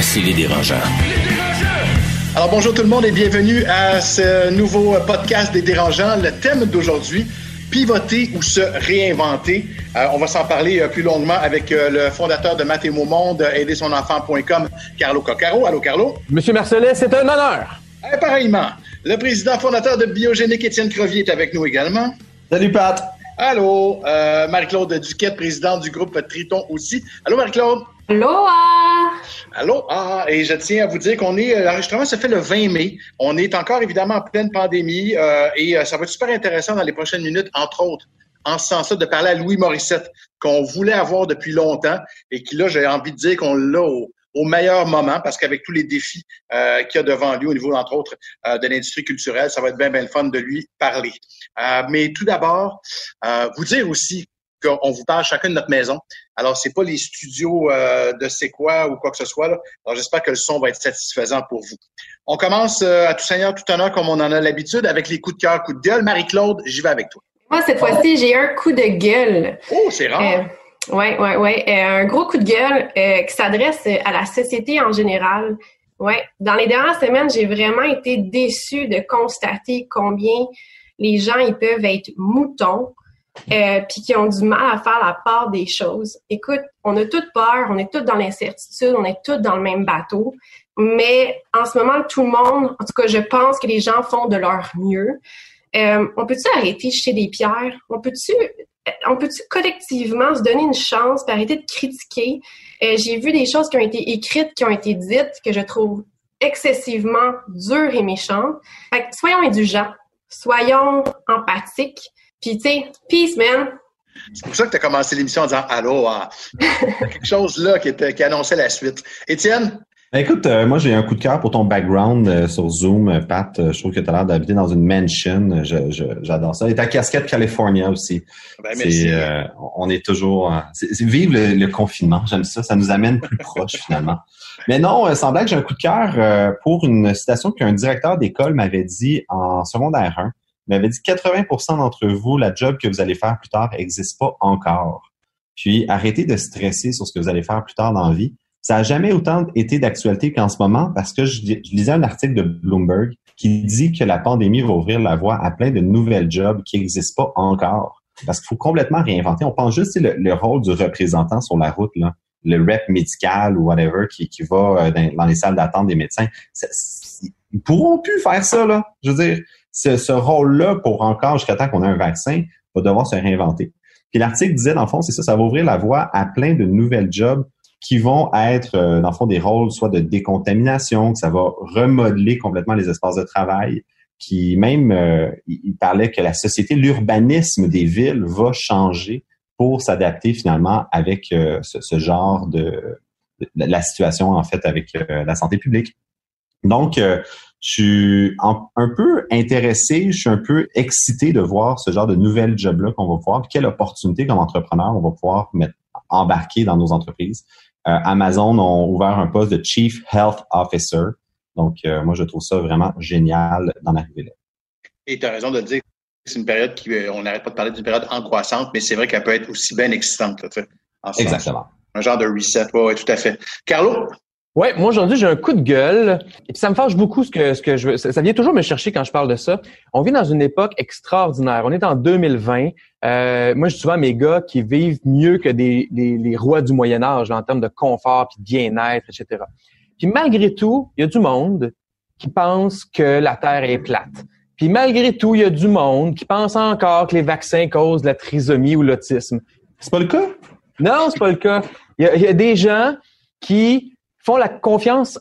Voici les dérangeants. Alors bonjour tout le monde et bienvenue à ce nouveau podcast des dérangeants. Le thème d'aujourd'hui, pivoter ou se réinventer. Euh, on va s'en parler euh, plus longuement avec euh, le fondateur de Mathémo Monde, aidersonenfant.com, Carlo Coccaro. Allô Carlo? Monsieur Marcellet, c'est un honneur. Et pareillement, le président fondateur de Biogénique, Étienne Crevier, est avec nous également. Salut Pat. Allô, Marie-Claude Duquette, présidente du groupe Triton aussi. Allô Marie-Claude? Aloha! Aloha! Et je tiens à vous dire qu'on est, l'enregistrement se fait le 20 mai. On est encore évidemment en pleine pandémie euh, et euh, ça va être super intéressant dans les prochaines minutes, entre autres, en ce sens-là, de parler à Louis Morissette, qu'on voulait avoir depuis longtemps et qui, là, j'ai envie de dire qu'on l'a au, meilleur moment parce qu'avec tous les défis euh, qu'il y a devant lui au niveau, entre autres, euh, de l'industrie culturelle, ça va être bien, bien le fun de lui parler. mais tout d'abord, vous dire aussi qu'on vous parle chacun de notre maison. Alors, c'est pas les studios euh, de C'est quoi ou quoi que ce soit. Là. Alors, j'espère que le son va être satisfaisant pour vous. On commence euh, à tout seigneur, tout honneur, comme on en a l'habitude, avec les coups de cœur, coups de gueule. Marie-Claude, j'y vais avec toi. Moi, cette fois-ci, j'ai un coup de gueule. Oh, c'est rare. oui, oui, oui. un gros coup de gueule euh, qui s'adresse à la société en général. Ouais. Dans les dernières semaines, j'ai vraiment été déçue de constater combien les gens ils peuvent être moutons euh, puis qui ont du mal à faire la part des choses. Écoute, on a toutes peur, on est toutes dans l'incertitude, on est toutes dans le même bateau, mais en ce moment, tout le monde, en tout cas, je pense que les gens font de leur mieux. Euh, on peut-tu arrêter de jeter des pierres? On peut-tu on peut-tu collectivement se donner une chance et arrêter de critiquer? Euh, j'ai vu des choses qui ont été écrites, qui ont été dites, que je trouve excessivement dures et méchantes. Fait que soyons indulgents, soyons empathiques, puis, tu sais, peace, man. C'est pour ça que tu as commencé l'émission en disant Allô, ah. quelque chose là qui, était, qui annonçait la suite. Étienne? Ben, écoute, euh, moi j'ai un coup de cœur pour ton background euh, sur Zoom, euh, Pat. je trouve que tu as l'air d'habiter dans une mansion. J'adore ça. Et ta casquette California aussi. Ben, merci. on est toujours. C'est, vive le, confinement. J'aime ça. Ça nous amène plus proches finalement. Mais non, sans blague, j'ai un coup de cœur pour une citation qu'un directeur d'école m'avait dit en secondaire 1 m'avait dit 80% d'entre vous, la job que vous allez faire plus tard n'existe pas encore. Puis arrêtez de stresser sur ce que vous allez faire plus tard dans la vie. Ça n'a jamais autant été d'actualité qu'en ce moment parce que je, lisais un article de Bloomberg qui dit que la pandémie va ouvrir la voie à plein de nouvelles jobs qui n'existent pas encore. Parce qu'il faut complètement réinventer. On pense juste le, le rôle du représentant sur la route, là, le rep médical ou whatever qui, qui va euh, dans, les salles d'attente des médecins. ils pourront plus faire ça, là. Je veux dire, ce, rôle-là, pour encore jusqu'à temps qu'on ait un vaccin, va devoir se réinventer. Puis l'article disait, dans le fond, c'est ça, ça va ouvrir la voie à plein de nouvelles jobs qui vont être, euh, dans le fond, des rôles soit de décontamination, que ça va remodeler complètement les espaces de travail, qui même, euh, il parlait que la société, l'urbanisme des villes va changer pour s'adapter finalement avec euh, ce, genre de, la situation, en fait, avec la santé publique. Donc, je suis un peu intéressé, je suis un peu excité de voir ce genre de nouvelles jobs-là qu'on va voir, quelle opportunité comme entrepreneur on va pouvoir mettre, embarquer dans nos entreprises. Euh, Amazon ont ouvert un poste de Chief Health Officer. Donc, euh, moi, je trouve ça vraiment génial d'en arriver là. Et tu as raison de le dire, c'est une période qui, euh, on n'arrête pas de parler d'une période angoissante, mais c'est vrai qu'elle peut être aussi bien excitante. Exactement. Un genre de reset, oui, tout à fait. Carlo, Ouais, moi aujourd'hui j'ai un coup de gueule et puis ça me fâche beaucoup ce que ce que je veux. Ça, vient toujours me chercher quand je parle de ça. On vit dans une époque extraordinaire. On est en 2020. Euh, moi je dis souvent mes gars qui vivent mieux que des les, rois du Moyen Âge en termes de confort puis bien-être, etc. Puis malgré tout, il y a du monde qui pense que la Terre est plate. Puis malgré tout, il y a du monde qui pense encore que les vaccins causent la trisomie ou l'autisme. C'est pas le cas? Non, c'est pas le cas. Il il y a des gens qui font la confiance,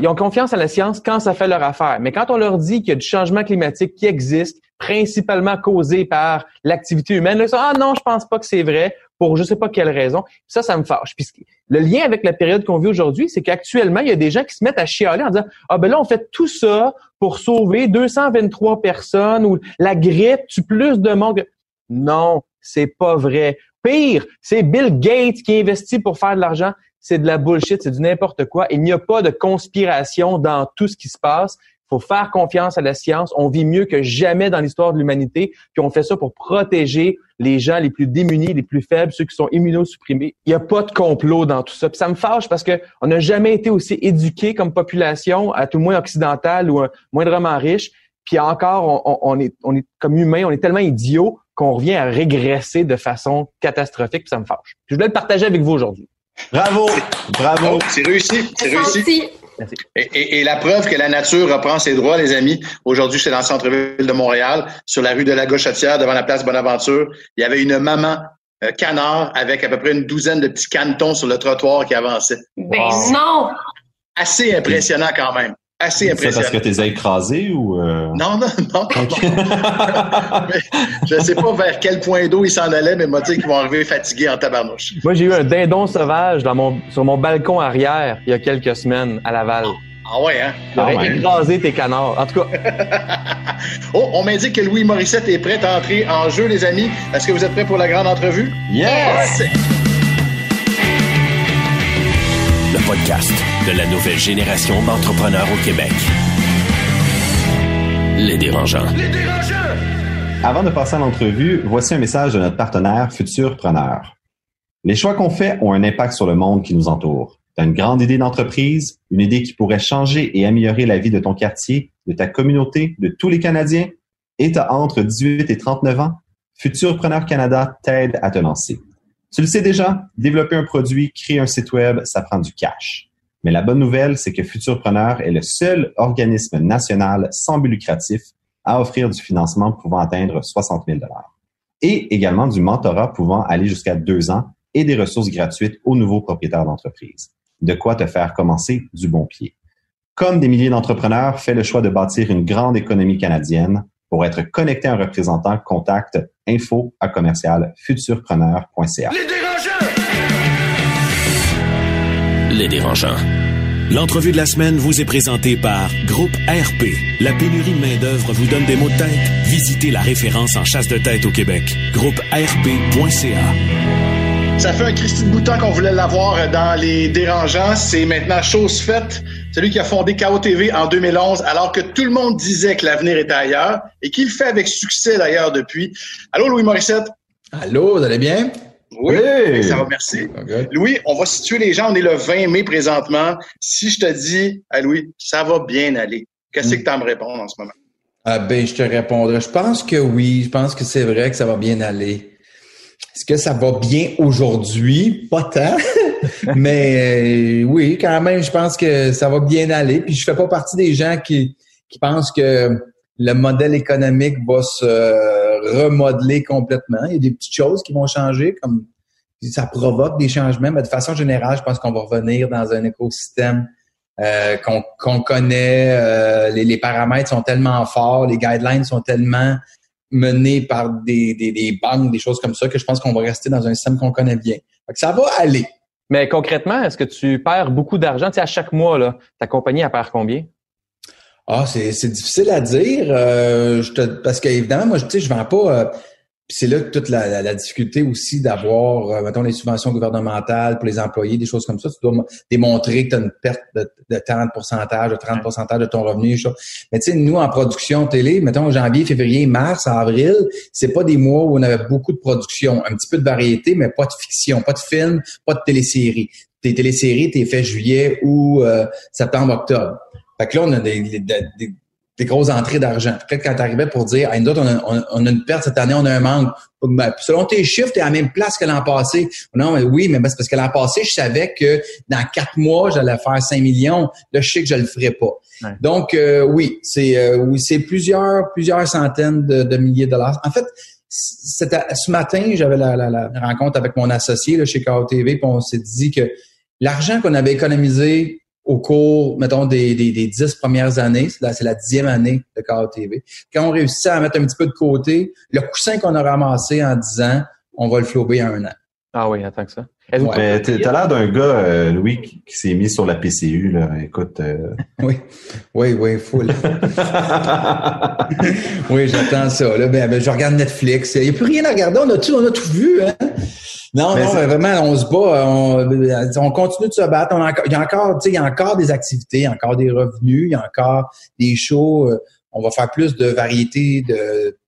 ils ont confiance à la science quand ça fait leur affaire. Mais quand on leur dit qu'il y a du changement climatique qui existe, principalement causé par l'activité humaine, ils disent, ah non, je pense pas que c'est vrai. pour je sais pas quelle raison. Ça, ça me fâche. Puis le lien avec la période qu'on vit aujourd'hui, c'est qu'actuellement, il y a des gens qui se mettent à chialer en disant ah ben là on fait tout ça pour sauver 223 personnes ou la grippe tue plus de monde. Non, c'est pas vrai. Pire, c'est Bill Gates qui investit pour faire de l'argent. C'est de la bullshit, c'est du n'importe quoi. Il n'y a pas de conspiration dans tout ce qui se passe faut faire confiance à la science. On vit mieux que jamais dans l'histoire de l'humanité. Puis on fait ça pour protéger les gens les plus démunis, les plus faibles, ceux qui sont immunosupprimés. Il n'y a pas de complot dans tout ça. Puis ça me fâche parce que on n'a jamais été aussi éduqués comme population, à tout le moins occidentale ou moindrement riche. Puis encore, on, est, on est comme humain, on est tellement idiots qu'on revient à régresser de façon catastrophique. Puis ça me fâche. je voulais le partager avec vous aujourd'hui. Bravo, bravo. C'est réussi, c'est réussi. Et, la preuve que la nature reprend ses droits, les amis. Aujourd'hui, j'étais dans le centre-ville de Montréal, sur la rue de la Gauchetière, devant la place Bonaventure. Il y avait une maman euh, canard avec à peu près une douzaine de petits canetons sur le trottoir qui avançaient. Ben non! Assez impressionnant quand même assez impressionnant. C'est parce que tu les écrasés ou... Euh? Non, non, non. je ne sais pas vers quel point d'eau ils s'en allaient, mais m'a dit qu'ils vont arriver fatigués en tabarnouche. Moi, j'ai eu un dindon sauvage dans mon, sur mon balcon arrière il y a quelques semaines à Laval. Ah ouais, hein? J'aurais ah écrasé tes canards. En tout cas. oh, on m'indique que Louis Morissette est prêt à entrer en jeu, les amis. Est-ce que vous êtes prêts pour la grande entrevue? Yes! Le podcast de la nouvelle génération d'entrepreneurs au Québec. Les dérangeants. Les dérangeants! Avant de passer à l'entrevue, voici un message de notre partenaire Futurpreneur. Les choix qu'on fait ont un impact sur le monde qui nous entoure. Tu as une grande idée d'entreprise, une idée qui pourrait changer et améliorer la vie de ton quartier, de ta communauté, de tous les Canadiens, et tu as entre 18 et 39 ans, Futurpreneur Canada t'aide à te lancer. Tu le sais déjà, développer un produit, créer un site web, ça prend du cash. Mais la bonne nouvelle, c'est que Futurpreneur est le seul organisme national sans but lucratif à offrir du financement pouvant atteindre 60 000 et également du mentorat pouvant aller jusqu'à deux ans et des ressources gratuites aux nouveaux propriétaires d'entreprise. De quoi te faire commencer du bon pied. Comme des milliers d'entrepreneurs, fais le choix de bâtir une grande économie canadienne. Pour être connecté à un représentant, contacte info à commercial futurpreneur.ca. les. L'entrevue de la semaine vous est présentée par Groupe RP. La pénurie de main-d'œuvre vous donne des maux de tête? Visitez la référence en chasse de tête au Québec. Groupe RP.ca. Ça fait un Christy de bouton qu'on voulait l'avoir dans les dérangeants. C'est maintenant chose faite. Celui qui a fondé KO TV en 2011, alors que tout le monde disait que l'avenir était ailleurs et qu'il fait avec succès d'ailleurs depuis. Allô, Louis Morissette? Allô, vous allez bien? Oui, ça va, merci. Louis, on va situer les gens. On est le 20 mai présentement. Si je te dis, à Louis, ça va bien aller, qu'est-ce que tu as me répondre en ce moment? Ah ben, je te répondrai. Je pense que oui. Je pense que c'est vrai que ça va bien aller. Est-ce que ça va bien aujourd'hui? Pas tant. Mais euh, oui, quand même, je pense que ça va bien aller. Puis je fais pas partie des gens qui, qui pensent que le modèle économique va se remodeler complètement. Il y a des petites choses qui vont changer, comme ça provoque des changements, mais de façon générale, je pense qu'on va revenir dans un écosystème euh, qu'on connaît. Euh, les, les, paramètres sont tellement forts, les guidelines sont tellement menés par des, des, des banques, des choses comme ça, que je pense qu'on va rester dans un système qu'on connaît bien. ça va aller. Mais concrètement, est-ce que tu perds beaucoup d'argent? Tu sais, à chaque mois, là, ta compagnie, elle perd combien? Ah, c'est, c'est difficile à dire. Euh, je te, parce qu'évidemment, moi, tu sais, je vends pas. Euh, c'est là que toute la, la, difficulté aussi d'avoir, euh, mettons, les subventions gouvernementales pour les employés, des choses comme ça. Tu dois démontrer que tu as une perte de, de 30 de 30% de ton revenu. Mais tu sais, nous, en production télé, mettons, janvier, février, mars, avril, c'est pas des mois où on avait beaucoup de production. Un petit peu de variété, mais pas de fiction, pas de film, pas de télésérie. Tes téléséries, t'es fait juillet ou euh, septembre, octobre. Fait que là, on a des, des, des grosses entrées d'argent. Peut-être quand tu arrivais pour dire, hey, nous on a, on, a, une perte cette année, on a un manque. Ben, selon tes chiffres, tu es à la même place que l'an passé. Non, mais oui, mais c'est parce que l'an passé, je savais que dans quatre mois, j'allais faire 5 millions. Là, je sais que je le ferais pas. Donc, euh, oui, c'est euh, oui, c'est plusieurs, plusieurs centaines de, milliers de dollars. En fait, ce matin, j'avais la, la, rencontre avec mon associé là, chez KOTV, puis on s'est dit que l'argent qu'on avait économisé au cours, mettons, des, des, des dix premières années, c'est la, dixième année de KTV. Quand on réussit à mettre un petit peu de côté, le coussin qu'on a ramassé en dix ans, on va le flober en un an. Ah oui, attends que ça. Ouais. Mais t'as l'air d'un gars, euh, Louis, qui, s'est mis sur la PCU, là. Écoute. Euh... Oui, oui, oui, full. oui, j'attends ça. Là, ben, ben, je regarde Netflix. Il n'y a plus rien à regarder. On a tout, on a tout vu, hein? Non, non, vraiment, on se bat, on, on, continue de se battre. On a, il y a encore, tu sais, il y a encore des activités, il y a encore des revenus, il y a encore des shows. Euh, on va faire plus de variétés de,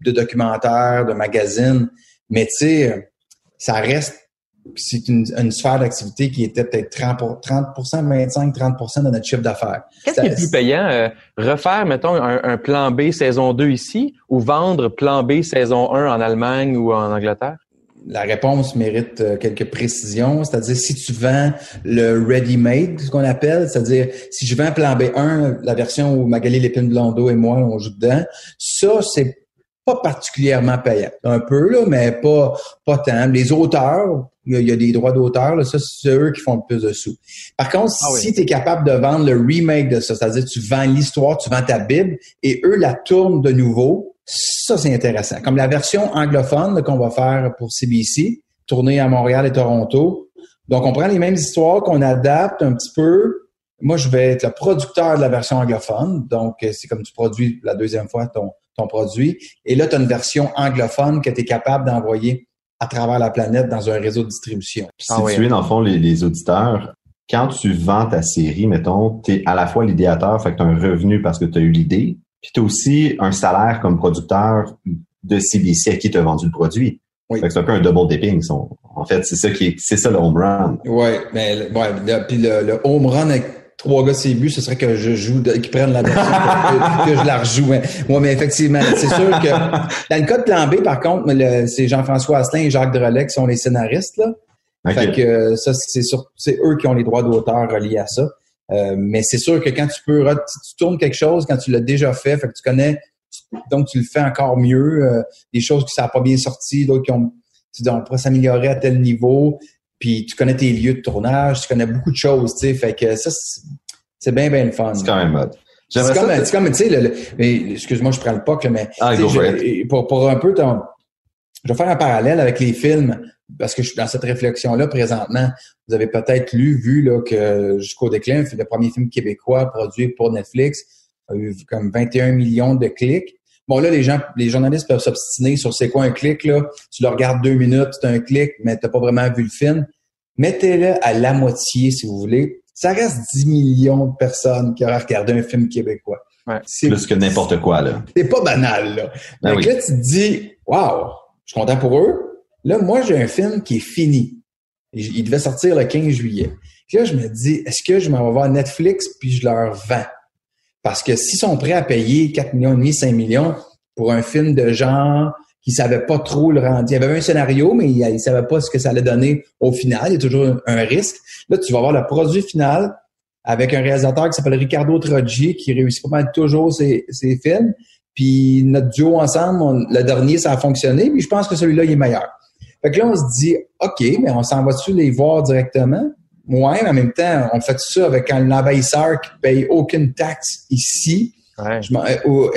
de documentaires, de magazines. Mais tu sais, ça reste c'est une, une, sphère d'activité qui était peut-être 30, 30 25, 30% de notre chiffre d'affaires. Qu'est-ce qui est plus payant? Euh, refaire, mettons, un, un, plan B saison 2 ici ou vendre plan B saison 1 en Allemagne ou en Angleterre? La réponse mérite euh, quelques précisions, c'est-à-dire si tu vends le ready-made, ce qu'on appelle, c'est-à-dire si je vends plan B1, la version où Magali Lépine Blondeau et moi on joue dedans, ça c'est pas particulièrement payant. Un peu, là, mais pas, pas tant. Les auteurs, il y, a, des droits d'auteur, ça, c'est eux qui font le plus de sous. Par contre, ah si tu es capable de vendre le remake de ça, c'est-à-dire tu vends l'histoire, tu vends ta Bible, et eux la tournent de nouveau, ça, c'est intéressant. Comme la version anglophone qu'on va faire pour CBC, tournée à Montréal et Toronto. Donc, on prend les mêmes histoires qu'on adapte un petit peu. Moi, je vais être le producteur de la version anglophone. Donc, c'est comme tu produis la deuxième fois ton, ton produit. Et là, tu as une version anglophone que tu es capable d'envoyer à travers la planète dans un réseau de distribution. Si tu es, dans le fond, les, auditeurs, quand tu vends ta série, mettons, tu es à la fois l'idéateur, fait que tu as un revenu parce que tu as eu l'idée, puis tu as aussi un salaire comme producteur de CBC à qui tu as vendu le produit. Oui. c'est un peu un double dipping. En fait, c'est ça qui c'est ça le home run. Oui, mais ouais, puis le, le, home run avec trois gars c'est but, ce serait que je joue, qu'ils prennent la version que, je la rejoue. Hein. Ouais, mais effectivement, c'est sûr que dans le cas de plan B, par contre, c'est Jean-François Asselin et Jacques Drolet qui sont les scénaristes là. Fait que ça, c'est c'est eux qui ont les droits d'auteur reliés à ça. Euh, mais c'est sûr que quand tu peux, tu, tournes quelque chose, quand tu l'as déjà fait, fait que tu connais, donc tu le fais encore mieux. Euh, des choses qui ça pas bien sorti, d'autres qui ont, tu dis, on pourrait s'améliorer à tel niveau. Puis tu connais tes lieux de tournage, tu connais beaucoup de choses, tu sais. Fait que ça, c'est bien, bien le fun. C'est quand même mode. C'est comme, tu sais, le, excuse-moi, je prends le POC, mais ah, pour, pour un peu ton, je vais faire un parallèle avec les films parce que je suis dans cette réflexion-là présentement. Vous avez peut-être lu, vu là, que Jusqu'au déclin, le premier film québécois produit pour Netflix, a eu comme 21 millions de clics. Bon, là, les gens, les journalistes peuvent s'obstiner sur c'est quoi un clic, là. Tu le regardes deux minutes, c'est un clic, mais t'as pas vraiment vu le film. Mettez-le à la moitié, si vous voulez. Ça reste 10 millions de personnes qui auraient regardé un film québécois. Ouais. Plus que n'importe quoi, là. C'est pas banal, là. Ben Donc là, tu te dis, waouh, je suis content pour eux. Là, moi, j'ai un film qui est fini. Il devait sortir le 15 juillet. Puis là, je me dis, est-ce que je m'en vais voir Netflix puis je leur vends? Parce que s'ils sont prêts à payer 4 millions et demi, 5 millions pour un film de genre qui savait pas trop le rendre. Il y avait un scénario, mais il, ne savait pas ce que ça allait donner au final. Il y a toujours un, risque. Là, tu vas voir le produit final avec un réalisateur qui s'appelle Ricardo Troggi, qui réussit pas mal toujours ses, films. Puis notre duo ensemble, le dernier, ça a fonctionné, mais je pense que celui-là, il est meilleur. Fait que là, on se dit, OK, mais on s'en va-tu les voir directement? Ouais, mais en même temps, on fait ça avec un envahisseur qui paye aucune taxe ici. Ouais. Euh,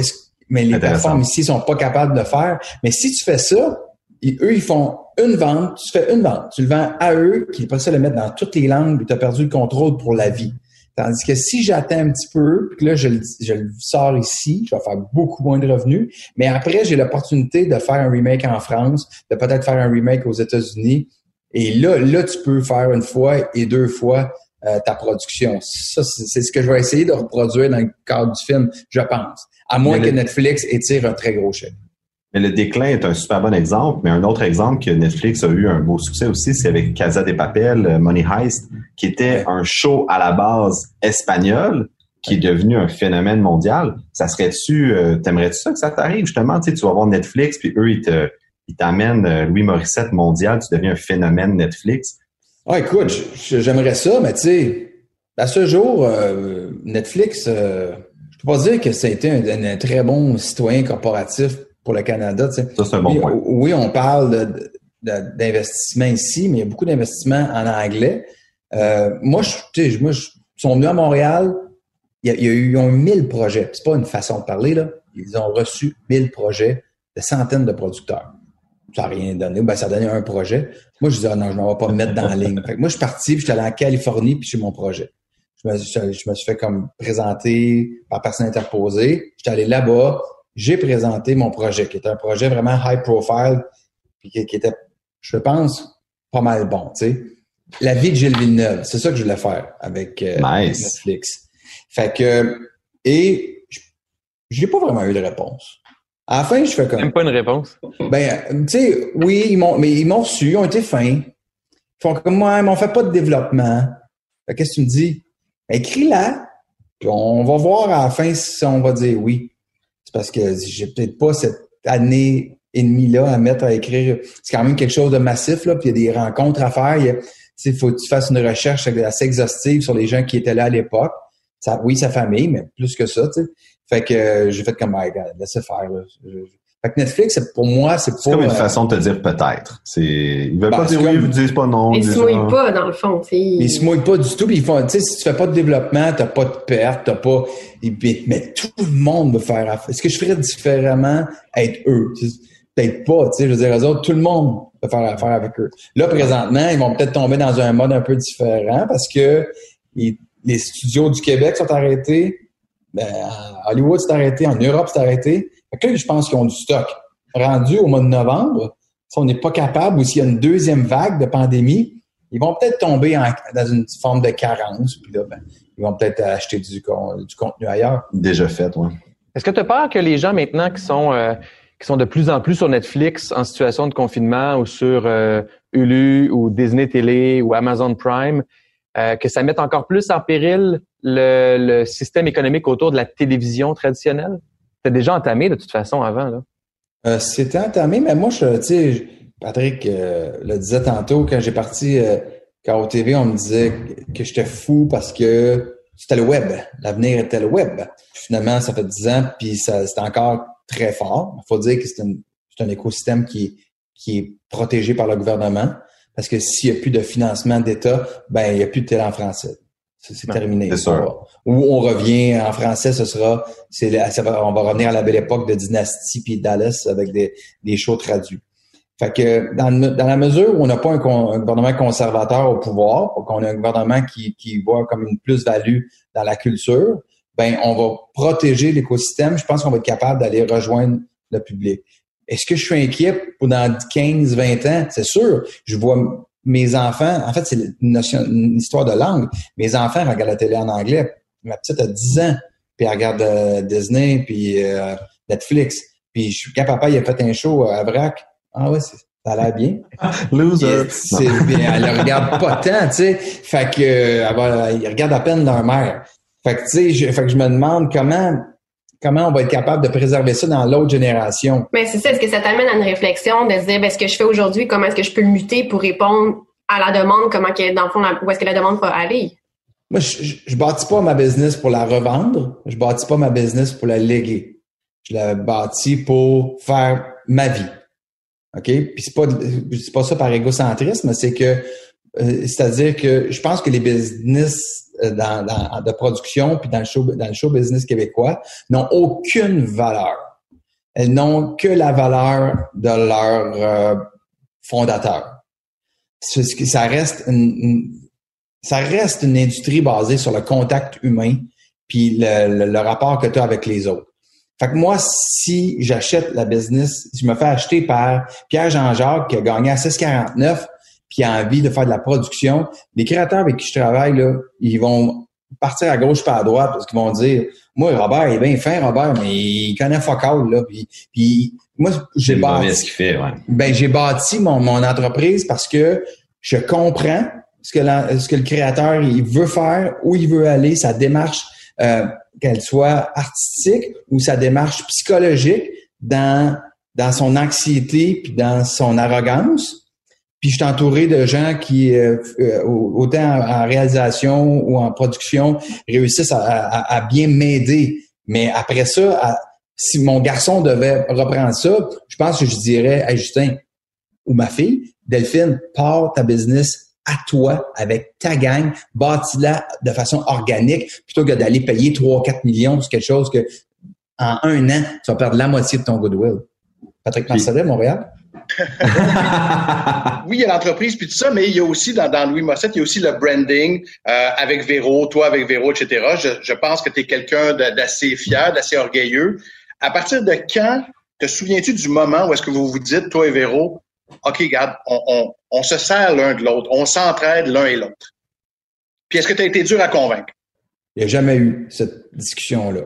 mais les plateformes ici sont pas capables de le faire. Mais si tu fais ça, eux, ils font une vente, tu fais une vente, tu le vends à eux, qui après ça le mettre dans toutes les langues, tu as perdu le contrôle pour la vie. Tandis que si j'attends un petit peu, puis que là, je le, je le sors ici, je vais faire beaucoup moins de revenus. Mais après, j'ai l'opportunité de faire un remake en France, de peut-être faire un remake aux États-Unis. Et là, là, tu peux faire une fois et deux fois euh, ta production. Ça, c'est ce que je vais essayer de reproduire dans le cadre du film, je pense. À moins que Netflix étire un très gros chèque. Mais le déclin est un super bon exemple. Mais un autre exemple que Netflix a eu un beau succès aussi, c'est avec Casa de Papel, euh, Money Heist, qui était un show à la base espagnol, qui est devenu un phénomène mondial. Ça serait-tu, euh, t'aimerais-tu ça que ça t'arrive justement? Tu, sais, tu vas voir Netflix, puis eux, ils te, ils t'amènent euh, Louis Morissette mondial, tu deviens un phénomène Netflix. Ah, écoute, j'aimerais ça, mais tu sais, à ce jour, Netflix, euh, je peux pas dire que ça a été un, très bon citoyen corporatif pour le Canada. Tu sais. Ça, c'est un bon point. Oui, on parle d'investissement ici, mais il y a beaucoup d'investissements en anglais. Euh, moi, je, tu sais, moi, je, ils sont venus à Montréal, il y a, il y a eu, ils ont eu 1000 projets. C'est pas une façon de parler, là. Ils ont reçu 1000 projets de centaines de producteurs. ça n'a rien donné. Ben, ça a donné un projet. Moi, je disais, ah, non, je ne vais pas me mettre dans la ligne. Fait que moi, je suis parti, puis j'étais allé en Californie, puis j'ai mon projet. Je me, je, me, suis fait comme présenter par personne interposée. J'étais allé là-bas, j'ai présenté mon projet, qui était un projet vraiment high profile, puis qui, qui était, je pense, pas mal bon, tu sais. La vie de Gilles Villeneuve, c'est ça que je voulais faire avec euh, Netflix. Fait que, et je n'ai pas vraiment eu de réponse. À la fin, je fais comme. Même pas une réponse? Ben, tu sais, oui, ils m'ont, mais ils m'ont reçu, ils ont été fins. Ils font comme moi, mais on fait pas de développement. Qu'est-ce que tu me dis? Ben, écris-la, puis on va voir à la fin si on va dire oui. Parce que j'ai peut-être pas cette année et demie-là à mettre à écrire. C'est quand même quelque chose de massif, là, puis il y a des rencontres à faire. Il faut que tu fasses une recherche assez exhaustive sur les gens qui étaient là à l'époque. Ça, oui, sa famille, mais plus que ça, tu. Fait que euh, j'ai fait comme, my laissez faire. Là. Fait que Netflix, pour moi, c'est pas... C'est comme une euh, façon de te dire peut-être. C'est, ils veulent ben, pas dire oui, ils disent pas non. Ils se mouillent pas, dans le fond, t'sais. Ils se mouillent pas du tout, puis ils font, tu sais, si tu fais pas de développement, t'as pas de perte, t'as pas, mais tout le monde veut faire affaire. Est-ce que je ferais différemment être eux? Peut-être pas, tu sais, je veux dire, eux autres, tout le monde veut faire affaire avec eux. Là, présentement, ils vont peut-être tomber dans un mode un peu différent parce que les studios du Québec sont arrêtés, ben, Hollywood s'est arrêté, en Europe s'est arrêté. Fait je pense qu'ils ont du stock. Rendu au mois de novembre, si on n'est pas capable ou s'il y a une deuxième vague de pandémie, ils vont peut-être tomber dans une forme de carence. Puis là, ben, ils vont peut-être acheter du, contenu ailleurs. Déjà fait, oui. Est-ce que tu as peur que les gens maintenant qui sont euh, qui sont de plus en plus sur Netflix en situation de confinement ou sur euh, Hulu ou Disney Télé ou Amazon Prime, euh, que ça mette encore plus en péril le, système économique autour de la télévision traditionnelle? C'était déjà entamé de toute façon avant, là? Euh, c'était entamé, mais moi, je, tu sais, Patrick euh, le disait tantôt, quand j'ai parti, quand au TV, on me disait que j'étais fou parce que c'était le web. L'avenir était le web. finalement, ça fait dix ans, puis c'est encore très fort. Il faut dire que c'est un, un écosystème qui, qui est protégé par le gouvernement. Parce que s'il n'y a plus de financement d'État, ben il n'y a plus de télé en français. C'est terminé. C'est sûr. Ou on revient en français, ce sera, c'est, on va revenir à la belle époque de Dynasty puis Dallas avec des, des shows traduits. Fait que dans, dans la mesure où on n'a pas un, gouvernement conservateur au pouvoir, qu'on a un gouvernement qui, qui voit comme une plus-value dans la culture, ben on va protéger l'écosystème. Je pense qu'on va être capable d'aller rejoindre le public. Est-ce que je suis inquiet pour dans 15, 20 ans? C'est sûr. Je vois mes enfants, en fait, c'est une, histoire de langue. Mes enfants regardent la télé en anglais. Ma petite a 10 ans, puis elle regarde euh, Disney, puis euh, Netflix. Puis je quand papa il a fait un show à Vrac. Ah ouais, ça a l'air bien. Loser. C'est bien. Elle le regarde pas tant, tu sais. Fait que euh, elle va, regarde à peine leur mère. Fait que tu sais, je, fait que je me demande comment comment on va être capable de préserver ça dans l'autre génération. Mais c'est ça, est-ce que ça t'amène à une réflexion de se dire, ben, ce que je fais aujourd'hui, comment est-ce que je peux le muter pour répondre à la demande, comment dans le fond, où est-ce que la demande va aller? Moi, je, je, bâtis pas ma business pour la revendre, je bâtis pas ma business pour la léguer. Je la bâtis pour faire ma vie. OK? Puis c'est pas, c'est pas ça par égocentrisme, c'est que, euh, c'est-à-dire que je pense que les business euh, dans, dans, de production puis dans le show dans le show business québécois n'ont aucune valeur. Elles n'ont que la valeur de leur euh, fondateur. Ça reste une, ça reste une industrie basée sur le contact humain puis le, le, rapport que tu as avec les autres. Fait que moi, si j'achète la business, si je me fais acheter par Pierre Jean-Jacques qui a gagné à 6,49 puis a envie de faire de la production, les créateurs avec qui je travaille, là, ils vont partir à gauche pas à droite parce qu'ils vont dire Moi, Robert, il est bien fin, Robert, mais il connaît focal, là. Puis, puis moi, j'ai bâti. Ce qu'il fait, ouais. Ben, j'ai bâti mon, mon entreprise parce que je comprends ce que, la, ce que le créateur il veut faire, où il veut aller, sa démarche, euh, qu'elle soit artistique ou sa démarche psychologique dans, dans son anxiété puis dans son arrogance. Puis je suis entouré de gens qui, euh, euh, autant en, réalisation ou en production, réussissent à, bien m'aider. Mais après ça, si mon garçon devait reprendre ça, je pense que je dirais à Justin ou ma fille, Delphine, pars ta business à toi, avec ta gang, bâtis-la de façon organique, plutôt que d'aller payer 3-4 millions pour quelque chose que en un an, tu vas perdre la moitié de ton goodwill. Patrick Marcellet, Montréal? oui, il y a l'entreprise puis tout ça, mais il y a aussi dans, Louis Mossette, il y a aussi le branding euh, avec Véro, toi avec Véro, etc. Je, je pense que tu es quelqu'un d'assez fier, d'assez orgueilleux. À partir de quand te souviens-tu du moment où est-ce que vous vous dites, toi et Véro, OK, regarde, on, on, on se sert l'un de l'autre, on s'entraide l'un et l'autre. Puis est-ce que tu as été dur à convaincre? Il n'y a jamais eu cette discussion-là.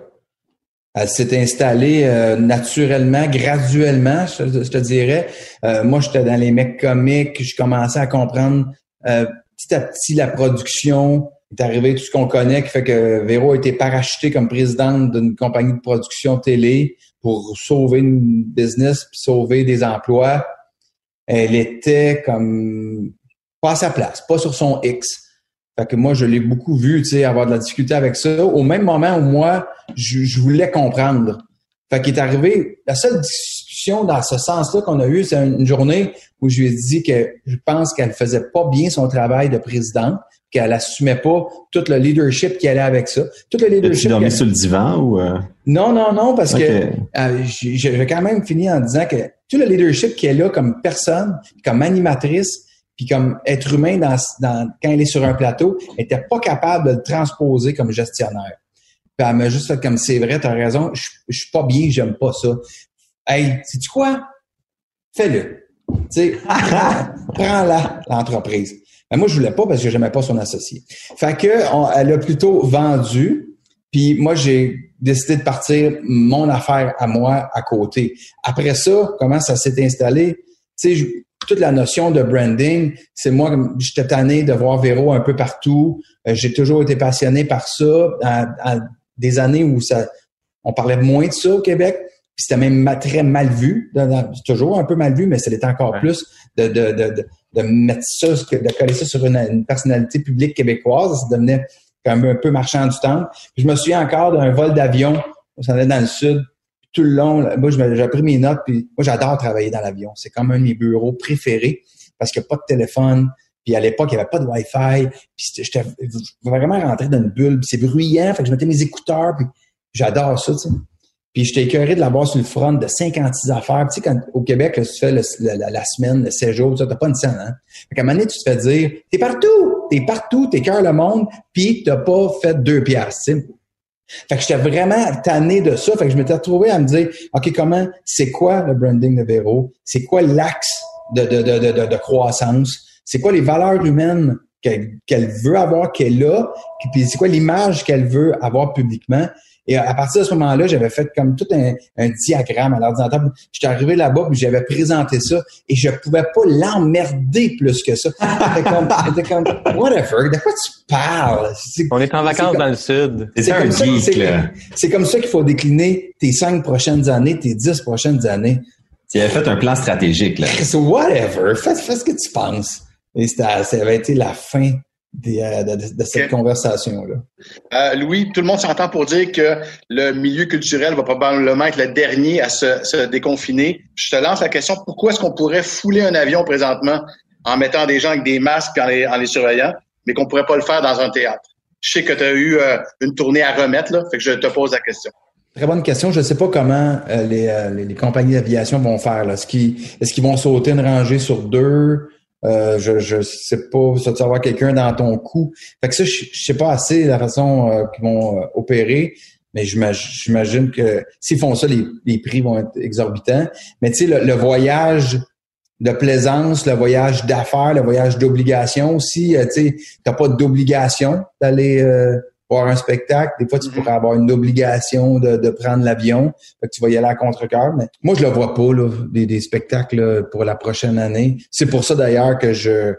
Elle s'est installée euh, naturellement, graduellement, je, te dirais. Euh, moi, j'étais dans les mecs comiques, je commençais à comprendre euh, petit à petit la production. est arrivé tout ce qu'on connaît, qui fait que Véro a été parachuté comme présidente d'une compagnie de production télé pour sauver une business puis sauver des emplois. Elle était comme pas à sa place, pas sur son X. Fait que moi, je l'ai beaucoup vu, tu sais, avoir de la difficulté avec ça. Au même moment où moi, je, voulais comprendre. Fait qu'il est arrivé, la seule discussion dans ce sens-là qu'on a eu, c'est une journée où je lui ai dit que je pense qu'elle faisait pas bien son travail de présidente, qu'elle assumait pas tout le leadership qui allait avec ça. Tout le leadership. Tu dormi sur le divan ou? Euh? Non, non, non, parce que euh, j'ai quand même fini en disant que tout le leadership qui est là comme personne, comme animatrice, puis comme être humain dans, dans, quand elle est sur un plateau, était pas capable de le transposer comme gestionnaire. Puis elle m'a juste fait comme c'est vrai, t'as raison, je, je suis pas bien, j'aime pas ça. Hey, sais-tu quoi? Fais-le. Tu sais, prends-la, l'entreprise. Mais moi, je voulais pas parce que j'aimais pas son associé. Fait que elle a plutôt vendu. Puis moi, j'ai décidé de partir mon affaire à moi à côté. Après ça, comment ça s'est installé? Tu sais, toute la notion de branding, c'est moi, j'étais tanné de voir Véro un peu partout. Euh, j'ai toujours été passionné par ça. À, des années où ça, on parlait moins de ça au Québec, puis c'était même très mal vu. toujours un peu mal vu, mais ça l'était encore plus de, de, de, de, mettre ça, de coller ça sur une, personnalité publique québécoise. Ça devenait quand même un peu marchand du temps. je me souviens encore d'un vol d'avion. On s'en allait dans le sud tout le long, moi, j'ai pris mes notes, puis moi, j'adore travailler dans l'avion. C'est comme un de mes bureaux préférés parce qu'il n'y a pas de téléphone. Puis à l'époque, il n'y avait pas de Wi-Fi. Puis j'étais vraiment rentré dans une bulle. C'est bruyant. Fait que je mettais mes écouteurs. Puis j'adore ça, tu sais. Puis j'étais écœuré de l'avoir sur le front de 56 affaires. tu sais, quand au Québec, tu fais la, semaine, le séjour, tu n'as pas une scène, hein? Fait qu'à un moment donné, tu te fais dire, t'es partout! T'es partout, t'es cœur le monde, puis t'as pas fait deux piastres, tu sais. Fait que j'étais vraiment tanné de ça. Fait que je m'étais retrouvé à me dire, OK, comment, c'est quoi le branding de Véro? C'est quoi l'axe de, de, de, de, de croissance? C'est quoi les valeurs humaines qu'elle veut avoir, qu'elle a? Puis c'est quoi l'image qu'elle veut avoir publiquement? Et à partir de ce moment-là, j'avais fait comme tout un, un diagramme à l'ordinateur. J'étais arrivé là-bas, puis j'avais présenté ça, et je pouvais pas l'emmerder plus que ça. C'était comme, comme, whatever, de quoi tu parles? On est en vacances dans le sud. C'est comme, ça, c'est comme ça qu'il faut décliner tes cinq prochaines années, tes dix prochaines années. Tu avais fait un plan stratégique, là. whatever, fais, fais ce que tu penses. Et ça avait été la fin euh, de, cette conversation-là. Euh, Louis, tout le monde s'entend pour dire que le milieu culturel va probablement être le dernier à se, déconfiner. Je te lance la question, pourquoi est-ce qu'on pourrait fouler un avion présentement en mettant des gens avec des masques en les, en les surveillant, mais qu'on pourrait pas le faire dans un théâtre? Je sais que tu as eu euh, une tournée à remettre, là, fait que je te pose la question. Très bonne question. Je ne sais pas comment les, les, compagnies d'aviation vont faire. Est-ce qu'ils est qu'ils vont sauter une rangée sur deux? Euh, je, je sais pas, ça tu avoir quelqu'un dans ton cou. Fait que ça, je, sais pas assez la façon euh, qu'ils vont euh, opérer, mais j'imagine que s'ils font ça, les, les, prix vont être exorbitants. Mais tu sais, le, le, voyage de plaisance, le voyage d'affaires, le voyage d'obligation aussi, tu sais, t'as pas d'obligation d'aller voir un spectacle. Des fois, tu mm-hmm. pourrais avoir une obligation de, de prendre l'avion. Fait que tu vas y aller à contre-cœur. Mais moi, je le vois pas, là, des, des spectacles pour la prochaine année. C'est pour ça d'ailleurs que je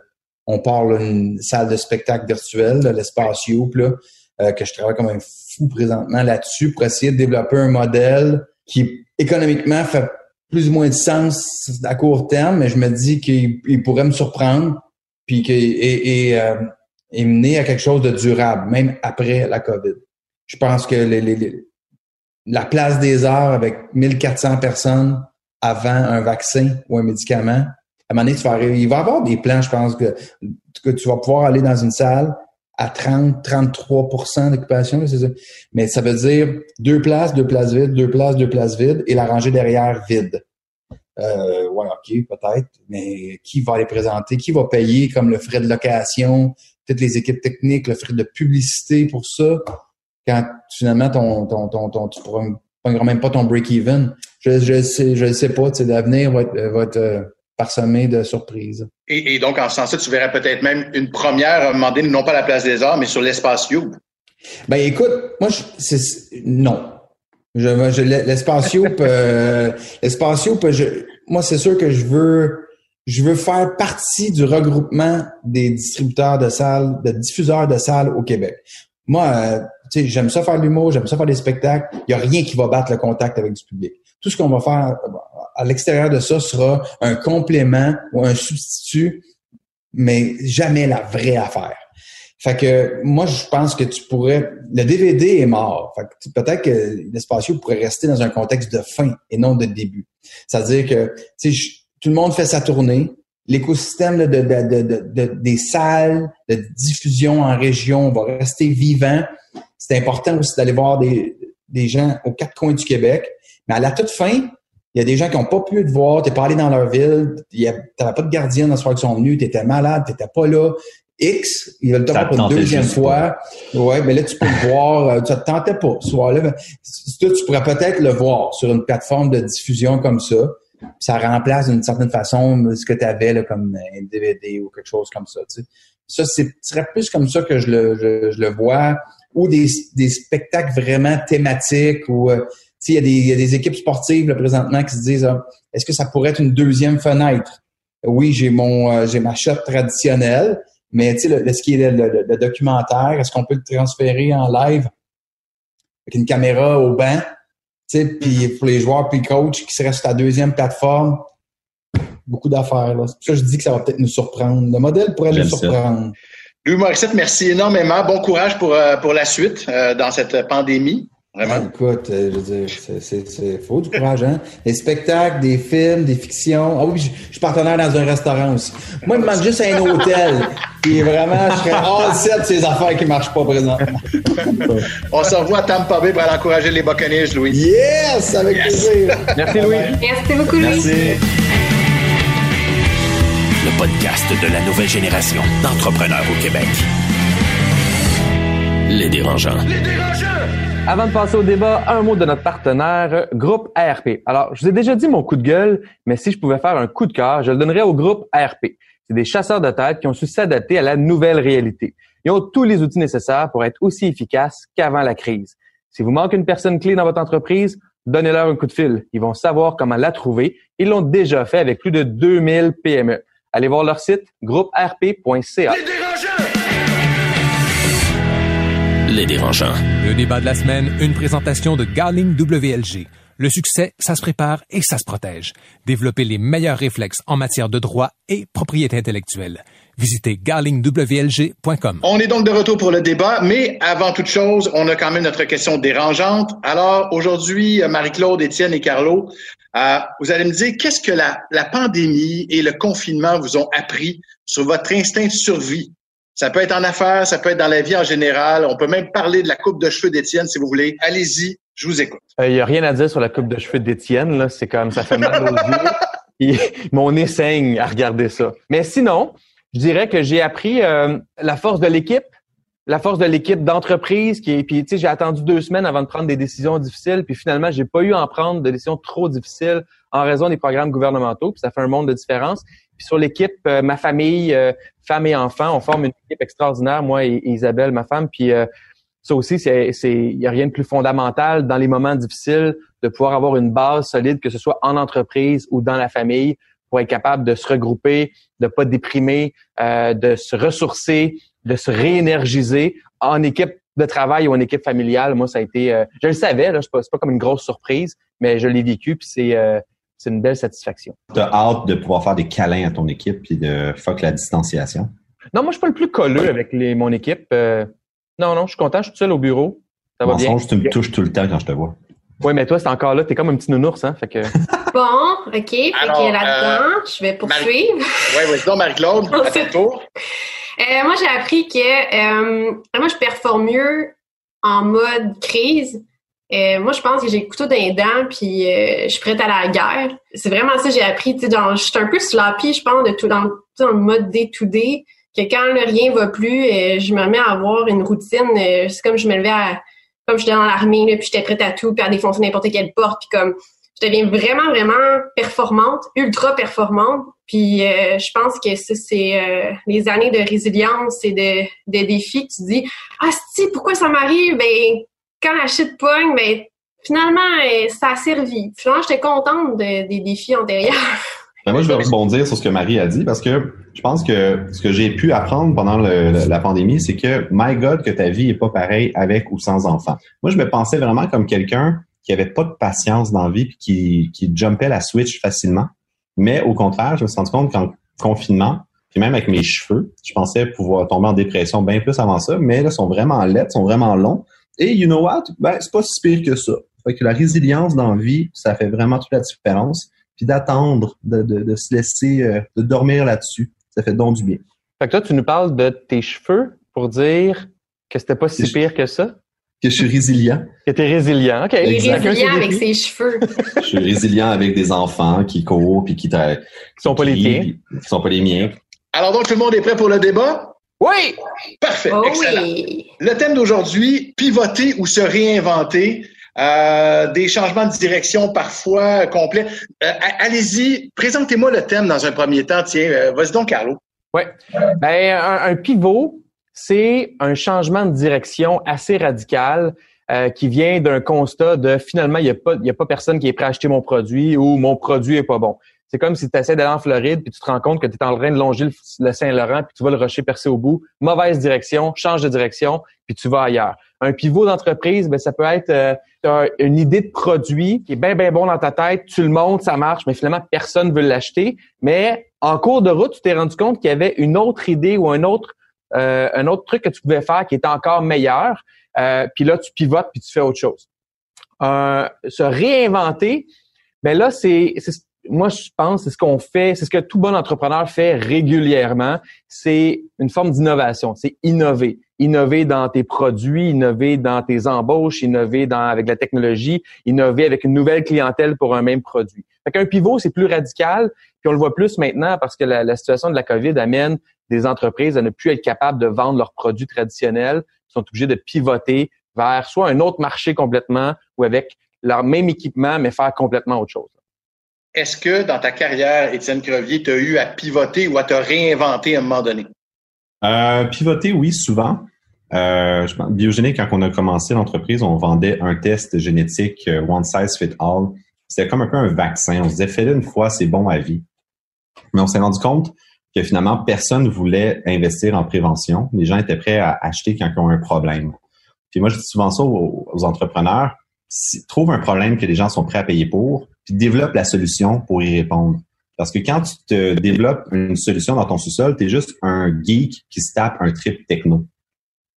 on parle d'une salle de spectacle virtuelle, l'espace Youp, là, euh, que je travaille comme un fou présentement là-dessus pour essayer de développer un modèle qui économiquement fait plus ou moins de sens à court terme, mais je me dis qu'il pourrait me surprendre puis que et, et euh, et mener à quelque chose de durable, même après la COVID. Je pense que la place des arts avec 1400 personnes avant un vaccin ou un médicament, à un moment donné, il va y avoir des plans, je pense, que, que tu vas pouvoir aller dans une salle à 30, 33% d'occupation, mais ça veut dire deux places, deux places vides, deux places, deux places vides et la rangée derrière vide. Euh, ouais, ok, peut-être, mais qui va les présenter? Qui va payer comme le frais de location, toutes les équipes techniques, le frais de publicité pour ça? Quand finalement ton, ton, ton, ton tu prends même pas ton break-even. Je, je sais, je sais pas, tu sais, l'avenir va être, va être euh, parsemé de surprises. Et, donc, en ce sens-là, tu verrais peut-être même une première, à un moment donné, non pas à la place des arts, mais sur l'espace You. Ben écoute, moi, je, non. Je, je l'espace Youp, euh, l'espace Youp, je, moi, c'est sûr que je veux, je veux faire partie du regroupement des distributeurs de salles, de diffuseurs de salles au Québec. Moi, euh, tu sais, j'aime ça faire de l'humour, j'aime ça faire des spectacles. Il y a rien qui va battre le contact avec du public. Tout ce qu'on va faire à l'extérieur de ça sera un complément ou un substitut, mais jamais la vraie affaire. Fait que moi, je pense que tu pourrais. Le DVD est mort. Fait que peut-être que l'espacio pourrait rester dans un contexte de fin et non de début. C'est-à-dire que tout le monde fait sa tournée. L'écosystème de, de, de, des salles de diffusion en région va rester vivant. C'est important aussi d'aller voir des, des gens aux quatre coins du Québec. Mais à la toute fin, il y a des gens qui n'ont pas pu te voir, tu n'es pas allé dans leur ville, tu n'avais pas de gardien dans ce soir qu'ils sont venus, tu étais malade, tu n'étais pas là. X, ils veulent te voir pour une deuxième fois. Ouais, mais là, tu peux le voir. Euh, ça te tentait pas ce soir-là. Tu pourrais peut-être le voir sur une plateforme de diffusion comme ça. Ça remplace d'une certaine façon ce que tu avais là, comme un DVD ou quelque chose comme ça. Tu. Ça, c'est serait plus comme ça que je le, je, le vois. Ou des, des spectacles vraiment thématiques ou euh, il y, a des, y a des équipes sportives là, présentement qui se disent ah, est-ce que ça pourrait être une deuxième fenêtre? Oui, j'ai mon euh, j'ai ma shot traditionnelle, mais le, ce qui est le, documentaire, est-ce qu'on peut le transférer en live avec une caméra au banc? Tu sais, puis pour les joueurs puis coach qui seraient sur la deuxième plateforme, beaucoup d'affaires. Là. C'est pour ça que je dis que ça va peut-être nous surprendre. Le modèle pourrait nous surprendre. Louis Morissette, merci énormément. Bon courage pour, euh, pour la suite euh, dans cette pandémie. Vraiment? écoute, euh, je veux dire, c'est faux du courage, hein? Des spectacles, des films, des fictions. Ah oui, je, suis partenaire dans un restaurant aussi. Moi, il me manque juste un hôtel. Puis vraiment, je serais all set de ces affaires qui ne marchent pas présentement. On se revoit à Tampa Bay pour aller encourager les Buccaneers, Louis. Yes! Avec plaisir. Merci, Louis. Merci beaucoup, Louis. Merci. Le podcast de la nouvelle génération d'entrepreneurs au Québec. Les dérangeants. Les dérangeants! Avant de passer au débat, un mot de notre partenaire, Groupe ARP. Alors, je vous ai déjà dit mon coup de gueule, mais si je pouvais faire un coup de cœur, je le donnerais au groupe ARP. C'est des chasseurs de tête qui ont su s'adapter à la nouvelle réalité. Ils ont tous les outils nécessaires pour être aussi efficaces qu'avant la crise. Si vous manquez une personne clé dans votre entreprise, donnez-leur un coup de fil. Ils vont savoir comment la trouver. Ils l'ont déjà fait avec plus de 2000 PME. Allez voir leur site groupearp.ca. Les dérangeants. Le débat de la semaine, une présentation de Garling WLG. Le succès, ça se prépare et ça se protège. Développer les meilleurs réflexes en matière de droit et propriété intellectuelle. Visitez garlingwlg.com. On est donc de retour pour le débat, mais avant toute chose, on a quand même notre question dérangeante. Alors aujourd'hui, Marie-Claude, Étienne et Carlo, euh, vous allez me dire qu'est-ce que la, la pandémie et le confinement vous ont appris sur votre instinct de survie? Ça peut être en affaires, ça peut être dans la vie en général. On peut même parler de la coupe de cheveux d'Étienne si vous voulez. Allez-y, je vous écoute. Il euh, n'y a rien à dire sur la coupe de cheveux d'Étienne. Là, c'est comme ça fait mal aux yeux. mon nez saigne à regarder ça. Mais sinon, je dirais que j'ai appris euh, la force de l'équipe, la force de l'équipe d'entreprise qui puis tu sais j'ai attendu deux semaines avant de prendre des décisions difficiles puis finalement j'ai pas eu à en prendre de décisions trop difficiles en raison des programmes gouvernementaux puis ça fait un monde de différence puis sur l'équipe, euh, ma famille, euh, femme et enfants, on forme une équipe extraordinaire, moi et, Isabelle, ma femme. Puis euh, ça aussi, c'est, il n'y a rien de plus fondamental dans les moments difficiles de pouvoir avoir une base solide, que ce soit en entreprise ou dans la famille, pour être capable de se regrouper, de pas déprimer, de se ressourcer, de se réénergiser en équipe de travail ou en équipe familiale. Moi, ça a été, je le savais, là, c'est pas, pas comme une grosse surprise, mais je l'ai vécu, puis c'est c'est une belle satisfaction. Tu as hâte de pouvoir faire des câlins à ton équipe puis de fuck la distanciation? Non, moi, je suis pas le plus colleux avec les, mon équipe. Euh, non, non, je suis content, je suis tout seul au bureau. Ça va bien. tu me touches tout le temps quand je te vois. Oui, mais toi, c'est encore là. T'es comme un petit nounours, hein? Fait que... bon, OK. Fait que là-dedans, euh, je vais poursuivre. Oui, oui, donc Marie-Claude, à ton tour. Euh, moi, j'ai appris que moi, je performe mieux en mode crise Euh, moi, je pense que j'ai le couteau dans les dents, puis euh, je suis prête à la guerre. C'est vraiment ça que j'ai appris. Tu sais, je suis un peu sloppy, je pense, de tout dans, dans le mode day-to-day, que quand le rien va plus, euh, je me mets à avoir une routine. c'est comme je me levais à... Comme j'étais dans l'armée, puis j'étais prête à tout, puis à défoncer n'importe quelle porte, puis comme je deviens vraiment, vraiment performante, ultra performante. Puis je pense que c'est les années de résilience et de, de défis que tu dis Ah si, pourquoi ça m'arrive? Ben quand la shit pogne, ben, finalement, euh, ça a servi. Finalement, j'étais contente des défis antérieurs. Ben moi, je vais rebondir sur ce que Marie a dit parce que je pense que ce que j'ai pu apprendre pendant la pandémie, c'est que, my God, que ta vie est pas pareille avec ou sans enfant. Moi, je me pensais vraiment comme quelqu'un qui avait pas de patience dans la vie puis qui, qui jumpait la switch facilement. Mais au contraire, je me suis rendu compte qu'en confinement, puis même avec mes cheveux, je pensais pouvoir tomber en dépression bien plus avant ça, mais là, ils sont vraiment laids, sont vraiment longs. Et you know what? Ben, c'est pas si pire que ça. Fait que la résilience dans la vie, ça fait vraiment toute la différence. Puis d'attendre, de, de, de, se laisser, euh, de dormir là-dessus, ça fait donc du bien. Fait que toi, tu nous parles de tes cheveux pour dire que c'était pas si pire que ça? Que je suis résilient. Que t'es résilient, OK. Il est résilient avec ses cheveux. je suis résilient avec des enfants qui courent puis qui, qui sont pas les tiens. Qui sont pas les miens. Alors donc, tout le monde est prêt pour le débat? Oui! Parfait. Oh excellent. Oui. Le thème d'aujourd'hui, pivoter ou se réinventer. Euh, des changements de direction parfois complets. Euh, allez-y, présentez-moi le thème dans un premier temps. Tiens, euh, vas-y donc, Carlo. Oui. Ben, un, un pivot, c'est un changement de direction assez radical euh, qui vient d'un constat de finalement, il n'y a, pas, y a pas personne qui est prêt à acheter mon produit ou mon produit est pas bon. C'est comme si tu essaies d'aller en Floride puis tu te rends compte que tu es en train de longer le, Saint-Laurent puis tu vas le rocher percer au bout. Mauvaise direction, change de direction puis tu vas ailleurs. Un pivot d'entreprise, ben ça peut être euh, une idée de produit qui est bien bien bon dans ta tête, tu le montes, ça marche, mais finalement personne veut l'acheter. Mais en cours de route, tu t'es rendu compte qu'il y avait une autre idée ou un autre euh, un autre truc que tu pouvais faire qui était encore meilleur. Euh, puis là, tu pivotes puis tu fais autre chose. se réinventer, ben là, c'est moi, je pense, c'est ce qu'on fait, c'est ce que tout bon entrepreneur fait régulièrement. C'est une forme d'innovation. C'est innover. Innover dans tes produits, innover dans tes embauches, innover dans, avec la technologie, innover avec une nouvelle clientèle pour un même produit. Fait qu'un pivot, c'est plus radical, puis on le voit plus maintenant parce que la, la, situation de la COVID amène des entreprises à ne plus être capables de vendre leurs produits traditionnels, Ils sont obligés de pivoter vers soit un autre marché complètement ou avec leur même équipement, mais faire complètement autre chose. Est-ce que dans ta carrière, Étienne Crevier, tu as eu à pivoter ou à te réinventer à un moment donné? Euh, pivoter, oui, souvent. Euh, biogénique, quand on a commencé l'entreprise, on vendait un test génétique euh, one size fit all. C'était comme un peu un vaccin. On se disait, fais-le une fois, c'est bon à vie. Mais on s'est rendu compte que finalement, personne ne voulait investir en prévention. Les gens étaient prêts à acheter quand ils ont un problème. Puis moi, je dis souvent ça aux, aux entrepreneurs. Si, trouve un problème que les gens sont prêts à payer pour, puis développe la solution pour y répondre. Parce que quand tu te développes une solution dans ton sous-sol, tu es juste un geek qui se tape un trip techno.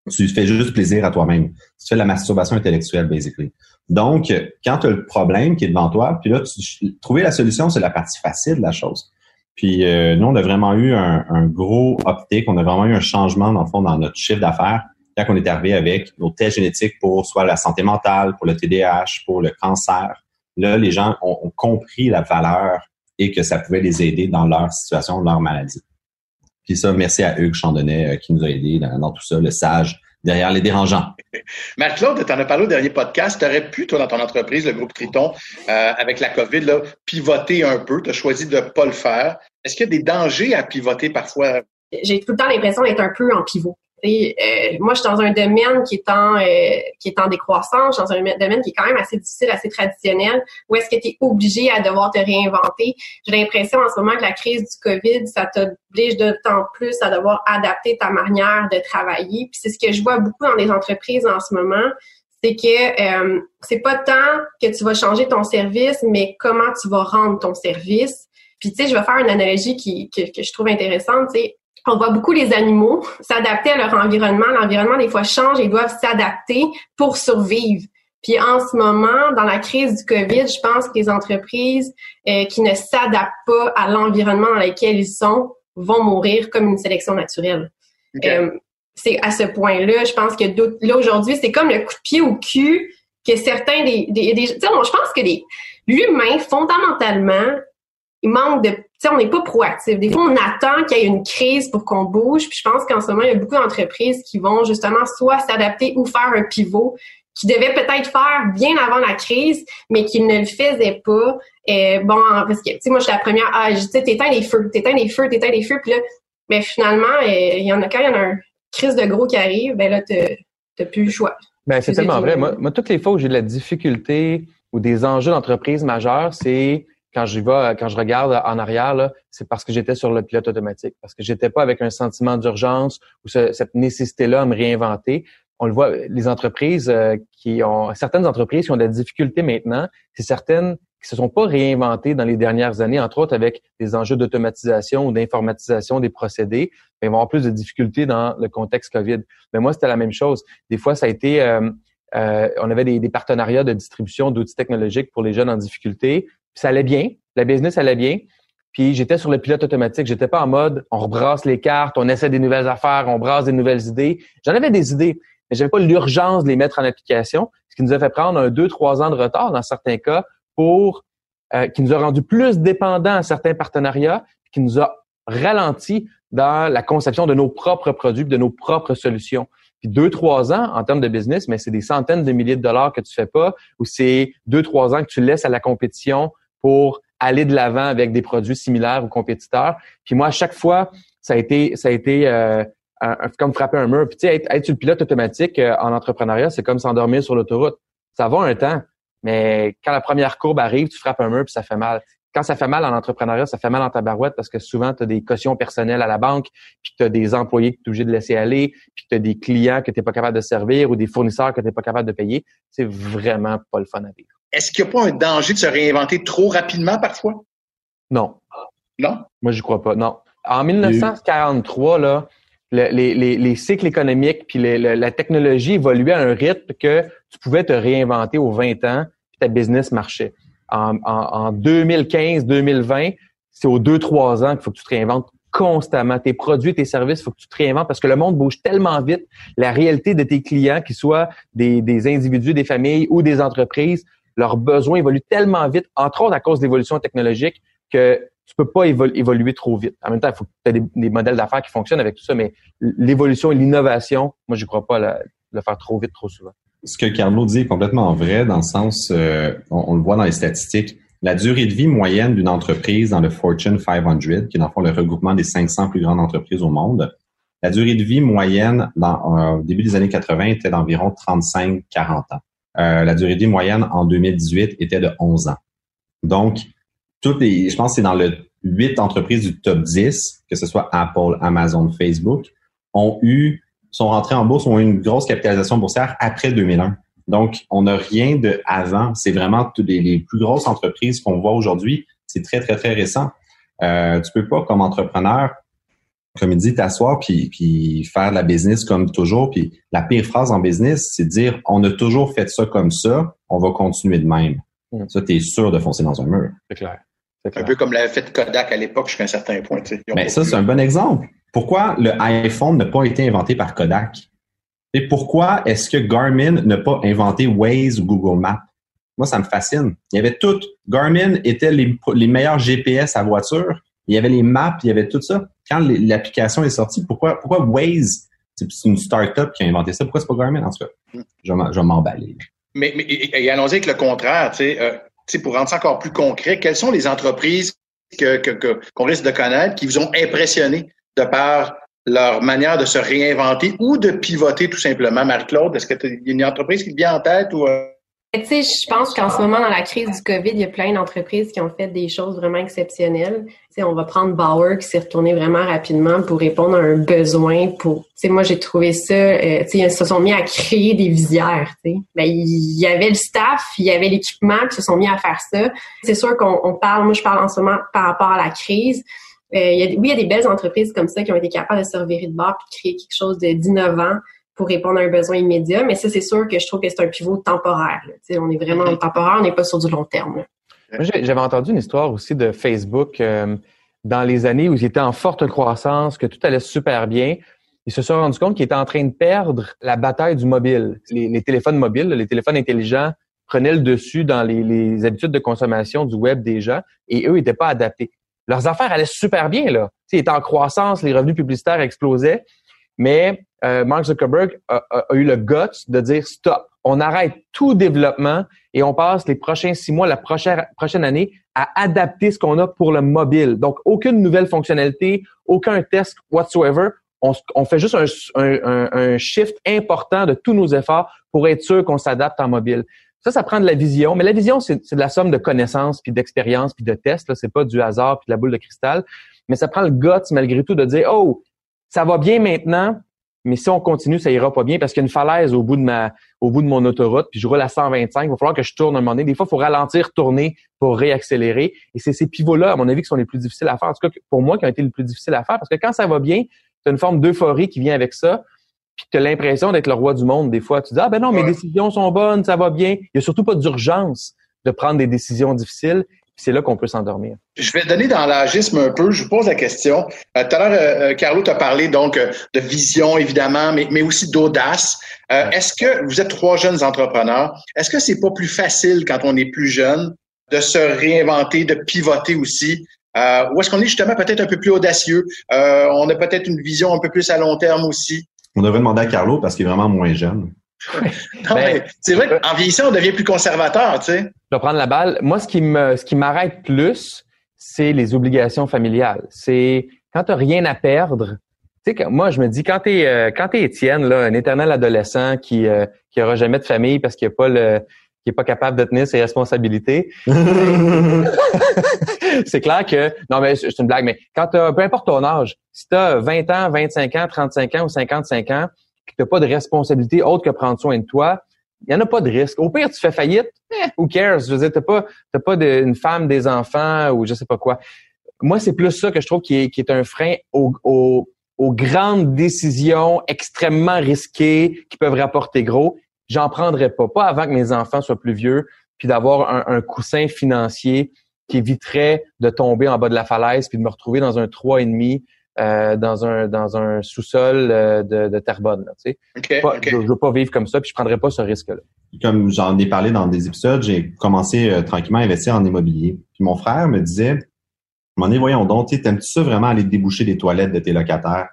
Tu fais juste plaisir à toi-même. Tu fais la masturbation intellectuelle, basically. Donc, quand tu as le problème qui est devant toi, puis là, tu, trouver la solution, c'est la partie facile de la chose. Puis euh, nous, on a vraiment eu un, un gros optique, on a vraiment eu un changement, dans le fond, dans notre chiffre d'affaires quand on est arrivé avec nos tests génétiques pour soit la santé mentale, pour le TDAH, pour le cancer, là, les gens ont, compris la valeur et que ça pouvait les aider dans leur situation, leur maladie. Puis ça, merci à Hugues Chandonnet euh, qui nous a aidés dans, tout ça, le sage derrière les dérangeants. Marc-Claude, tu en as parlé au dernier podcast. Tu aurais pu, toi, dans ton entreprise, le groupe Triton, euh, avec la COVID, là, pivoter un peu. Tu as choisi de ne pas le faire. Est-ce qu'il y a des dangers à pivoter parfois? J'ai tout le temps l'impression d'être un peu en pivot. Euh, moi, je suis dans un domaine qui est en euh, qui est en décroissance, je suis dans un domaine qui est quand même assez difficile, assez traditionnel. Où est-ce que tu es obligé à devoir te réinventer J'ai l'impression en ce moment que la crise du Covid, ça t'oblige d'autant plus à devoir adapter ta manière de travailler. Puis c'est ce que je vois beaucoup dans les entreprises en ce moment, c'est que euh, c'est pas tant que tu vas changer ton service, mais comment tu vas rendre ton service. Puis tu sais, je vais faire une analogie qui que, que je trouve intéressante. Tu on voit beaucoup les animaux s'adapter à leur environnement. L'environnement, des fois, change et ils doivent s'adapter pour survivre. Puis en ce moment, dans la crise du COVID, je pense que les entreprises euh, qui ne s'adaptent pas à l'environnement dans lequel ils sont vont mourir comme une sélection naturelle. Euh, c'est à ce point-là, je pense que là aujourd'hui, c'est comme le coup de pied au cul que certains des, des, des je pense que l'humain fondamentalement il manque de, tu sais, on n'est pas proactif. Des fois, on attend qu'il y ait une crise pour qu'on bouge. Puis je pense qu'en ce moment, il y a beaucoup d'entreprises qui vont justement soit s'adapter ou faire un pivot qui devait peut-être faire bien avant la crise, mais qui ne le faisait pas. Et bon, parce que, tu sais, moi, je suis la première, ah, tu sais, t'éteins les feux, t'éteins les feux, t'éteins les feux, puis là, mais finalement, il y en a, quand il y en a une crise de gros qui arrive, ben là, t'as plus le choix. Ben, c'est tellement vrai. Moi, moi, toutes les fois où j'ai de la difficulté ou des enjeux d'entreprise majeurs, c'est quand je vais, quand je regarde en arrière, c'est parce que j'étais sur le pilote automatique, parce que j'étais pas avec un sentiment d'urgence ou cette nécessité-là à me réinventer. On le voit, les entreprises euh, qui ont, certaines entreprises qui ont des difficultés maintenant, c'est certaines qui se sont pas réinventées dans les dernières années, entre autres avec des enjeux d'automatisation ou d'informatisation des procédés, mais vont avoir plus de difficultés dans le contexte COVID. Mais moi, c'était la même chose. Des fois, ça a été, euh, euh, on avait des, des partenariats de distribution d'outils technologiques pour les jeunes en difficulté ça allait bien, la business allait bien. Puis j'étais sur le pilote automatique. J'étais pas en mode on rebrasse les cartes, on essaie des nouvelles affaires, on brasse des nouvelles idées. J'en avais des idées, mais j'avais pas l'urgence de les mettre en application, ce qui nous a fait prendre un deux, trois ans de retard dans certains cas pour euh, qui nous a rendu plus dépendants à certains partenariats, qui nous a ralenti dans la conception de nos propres produits, de nos propres solutions. Puis deux, trois ans en termes de business, mais c'est des centaines de milliers de dollars que tu fais pas, ou c'est deux, trois ans que tu laisses à la compétition pour aller de l'avant avec des produits similaires aux compétiteurs. Puis moi, à chaque fois, ça a été, ça a été euh, comme frapper un mur. Puis tu sais, être, être le pilote automatique euh, en entrepreneuriat, c'est comme s'endormir sur l'autoroute. Ça va un temps, mais quand la première courbe arrive, tu frappes un mur puis ça fait mal. Quand ça fait mal en entrepreneuriat, ça fait mal en ta barouette parce que souvent, tu as des cautions personnelles à la banque, puis tu as des employés que tu es obligé de laisser aller, puis tu des clients que tu n'es pas capable de servir ou des fournisseurs que tu n'es pas capable de payer. C'est vraiment pas le fun à vivre. Est-ce qu'il n'y a pas un danger de se réinventer trop rapidement parfois? Non. Non? Moi, je crois pas. Non. En 1943, là, les, cycles économiques puis la technologie évoluaient à un rythme que tu pouvais te réinventer aux 20 ans puis ta business marchait. En, en 2015-2020, c'est aux 2-3 ans qu'il faut que tu te réinventes constamment. Tes produits, tes services, il faut que tu te réinventes parce que le monde bouge tellement vite. La réalité de tes clients, qu'ils soient des, des individus, des familles ou des entreprises, leurs besoins évoluent tellement vite, entre autres à cause de l'évolution technologique, que tu peux pas évoluer trop vite. En même temps, il faut que tu aies des, modèles d'affaires qui fonctionnent avec tout ça, mais l'évolution et l'innovation, moi, je ne crois pas le faire trop vite, trop souvent. Ce que Carlo dit est complètement vrai, dans le sens, euh, on, le voit dans les statistiques, la durée de vie moyenne d'une entreprise dans le Fortune 500, qui est dans le fond le regroupement des 500 plus grandes entreprises au monde, la durée de vie moyenne euh, au début des années 80 était d'environ 35-40 ans. Euh, la durée de vie moyenne en 2018 était de 11 ans. Donc, toutes les, je pense que c'est dans le 8 entreprises du top 10, que ce soit Apple, Amazon, Facebook, ont eu, sont rentrées en bourse, ont eu une grosse capitalisation boursière après 2001. Donc, on n'a rien de avant. C'est vraiment toutes les, plus grosses entreprises qu'on voit aujourd'hui. C'est très, très, très récent. Euh, tu peux pas, comme entrepreneur, comme il dit, t'asseoir puis, puis faire de la business comme toujours. Puis la pire phrase en business, c'est de dire on a toujours fait ça comme ça, on va continuer de même. Mm. Ça, tu es sûr de foncer dans un mur. C'est clair. Un peu comme l'avait fait Kodak à l'époque jusqu'à un certain point. Mais ça, c'est un bon exemple. Pourquoi le iPhone n'a pas été inventé par Kodak? Et pourquoi est-ce que Garmin n'a pas inventé Waze ou Google Maps? Moi, ça me fascine. Il y avait tout. Garmin était les, les meilleurs GPS à voiture. Il y avait les maps, il y avait tout ça quand l'application est sortie, pourquoi, pourquoi Waze, c'est une start-up qui a inventé ça, pourquoi c'est pas Garmin? En tout cas, je vais m'emballer. Mais, mais et allons-y avec le contraire, tu sais, euh, pour rendre ça encore plus concret, quelles sont les entreprises que, que, qu'on risque de connaître qui vous ont impressionné de par leur manière de se réinventer ou de pivoter tout simplement? Marie-Claude, est-ce que tu as une entreprise qui te vient en tête ou... Euh? Tu sais, je pense qu'en ce moment, dans la crise du COVID, il y a plein d'entreprises qui ont fait des choses vraiment exceptionnelles. Tu sais, on va prendre Bauer qui s'est retourné vraiment rapidement pour répondre à un besoin. Pour, tu sais, moi j'ai trouvé ça. Euh, tu sais, ils se sont mis à créer des visières. Tu sais, ben, il y avait le staff, il y avait l'équipement, puis ils se sont mis à faire ça. C'est sûr qu'on parle. Moi, je parle en ce moment par rapport à la crise. Euh, il y a, oui, il y a des belles entreprises comme ça qui ont été capables de se revirer de bord puis de créer quelque chose d'innovant pour répondre à un besoin immédiat. Mais ça, c'est sûr que je trouve que c'est un pivot temporaire. On est vraiment temporaire, on n'est pas sur du long terme. J'avais entendu une histoire aussi de Facebook euh, dans les années où ils étaient en forte croissance, que tout allait super bien. ils se sont rendus compte qu'ils étaient en train de perdre la bataille du mobile. Les, téléphones mobiles, les téléphones intelligents prenaient le dessus dans les, habitudes de consommation du web des gens et eux n'étaient pas adaptés. Leurs affaires allaient super bien, là. ils étaient en croissance, les revenus publicitaires explosaient, mais euh, Mark Zuckerberg a, eu le guts de dire stop, on arrête tout développement et on passe les prochains six mois, la prochaine, prochaine année à adapter ce qu'on a pour le mobile. Donc, aucune nouvelle fonctionnalité, aucun test whatsoever. On, on fait juste un, un, un, shift important de tous nos efforts pour être sûr qu'on s'adapte en mobile. Ça, ça prend de la vision, mais la vision, c'est de la somme de connaissances, puis d'expériences, puis de tests. C'est pas du hasard, puis de la boule de cristal. Mais ça prend le guts, malgré tout, de dire, oh, ça va bien maintenant, mais si on continue, ça ira pas bien parce qu'il y a une falaise au bout de ma, au bout de mon autoroute, puis je roule à 125. Il va falloir que je tourne un moment donné. Des fois, il faut ralentir, tourner pour réaccélérer. Et c'est ces pivots-là, à mon avis, qui sont les plus difficiles à faire. En tout cas, pour moi, qui ont été les plus difficiles à faire parce que quand ça va bien, tu as une forme d'euphorie qui vient avec ça. Puis tu as l'impression d'être le roi du monde. Des fois, tu dis, ah ben non, mes décisions sont bonnes, ça va bien. Il y a surtout pas d'urgence de prendre des décisions difficiles c'est là qu'on peut s'endormir. Je vais donner dans l'agisme un peu. Je vous pose la question. Euh, tout à l'heure, euh, euh, Carlo t'a parlé donc de vision, évidemment, mais, mais aussi d'audace. est-ce que vous êtes trois jeunes entrepreneurs? Est-ce que c'est pas plus facile quand on est plus jeune de se réinventer, de pivoter aussi? ou est-ce qu'on est justement peut-être un peu plus audacieux? on a peut-être une vision un peu plus à long terme aussi? On devrait demander à Carlo parce qu'il est vraiment moins jeune. Ben, c'est vrai qu'en vieillissant, on devient plus conservateur, tu sais. Je vais prendre la balle. Moi, ce qui me, ce qui m'arrête plus, c'est les obligations familiales. C'est quand tu rien à perdre. Tu sais, moi, je me dis, quand t'es, euh, quand t'es Étienne, là, un éternel adolescent qui, euh, qui aura jamais de famille parce qu'il n'est pas le, qui est pas capable de tenir ses responsabilités. c'est clair que, non, mais c'est une blague, mais quand t'as, peu importe ton âge, si tu as 20 ans, 25 ans, 35 ans ou 55 ans, tu n'as pas de responsabilité autre que prendre soin de toi, il n'y en a pas de risque. Au pire, tu fais faillite, eh, who cares? Je veux dire, t'as pas, t'as pas une femme, des enfants ou je sais pas quoi. Moi, c'est plus ça que je trouve qui est, qui est un frein aux, aux, grandes décisions extrêmement risquées qui peuvent rapporter gros. J'en prendrais pas. Pas avant que mes enfants soient plus vieux, puis d'avoir un, un coussin financier qui éviterait de tomber en bas de la falaise puis de me retrouver dans un trois et demi euh, dans un dans un sous-sol euh, de, de Terrebonne. tu sais. Je, ne veux pas vivre comme ça, puis je prendrais pas ce risque-là. Comme j'en ai parlé dans des épisodes, j'ai commencé euh, tranquillement à investir en immobilier. Puis mon frère me disait, m'en est voyons donc, t'aimes-tu ça vraiment aller déboucher des toilettes de tes locataires?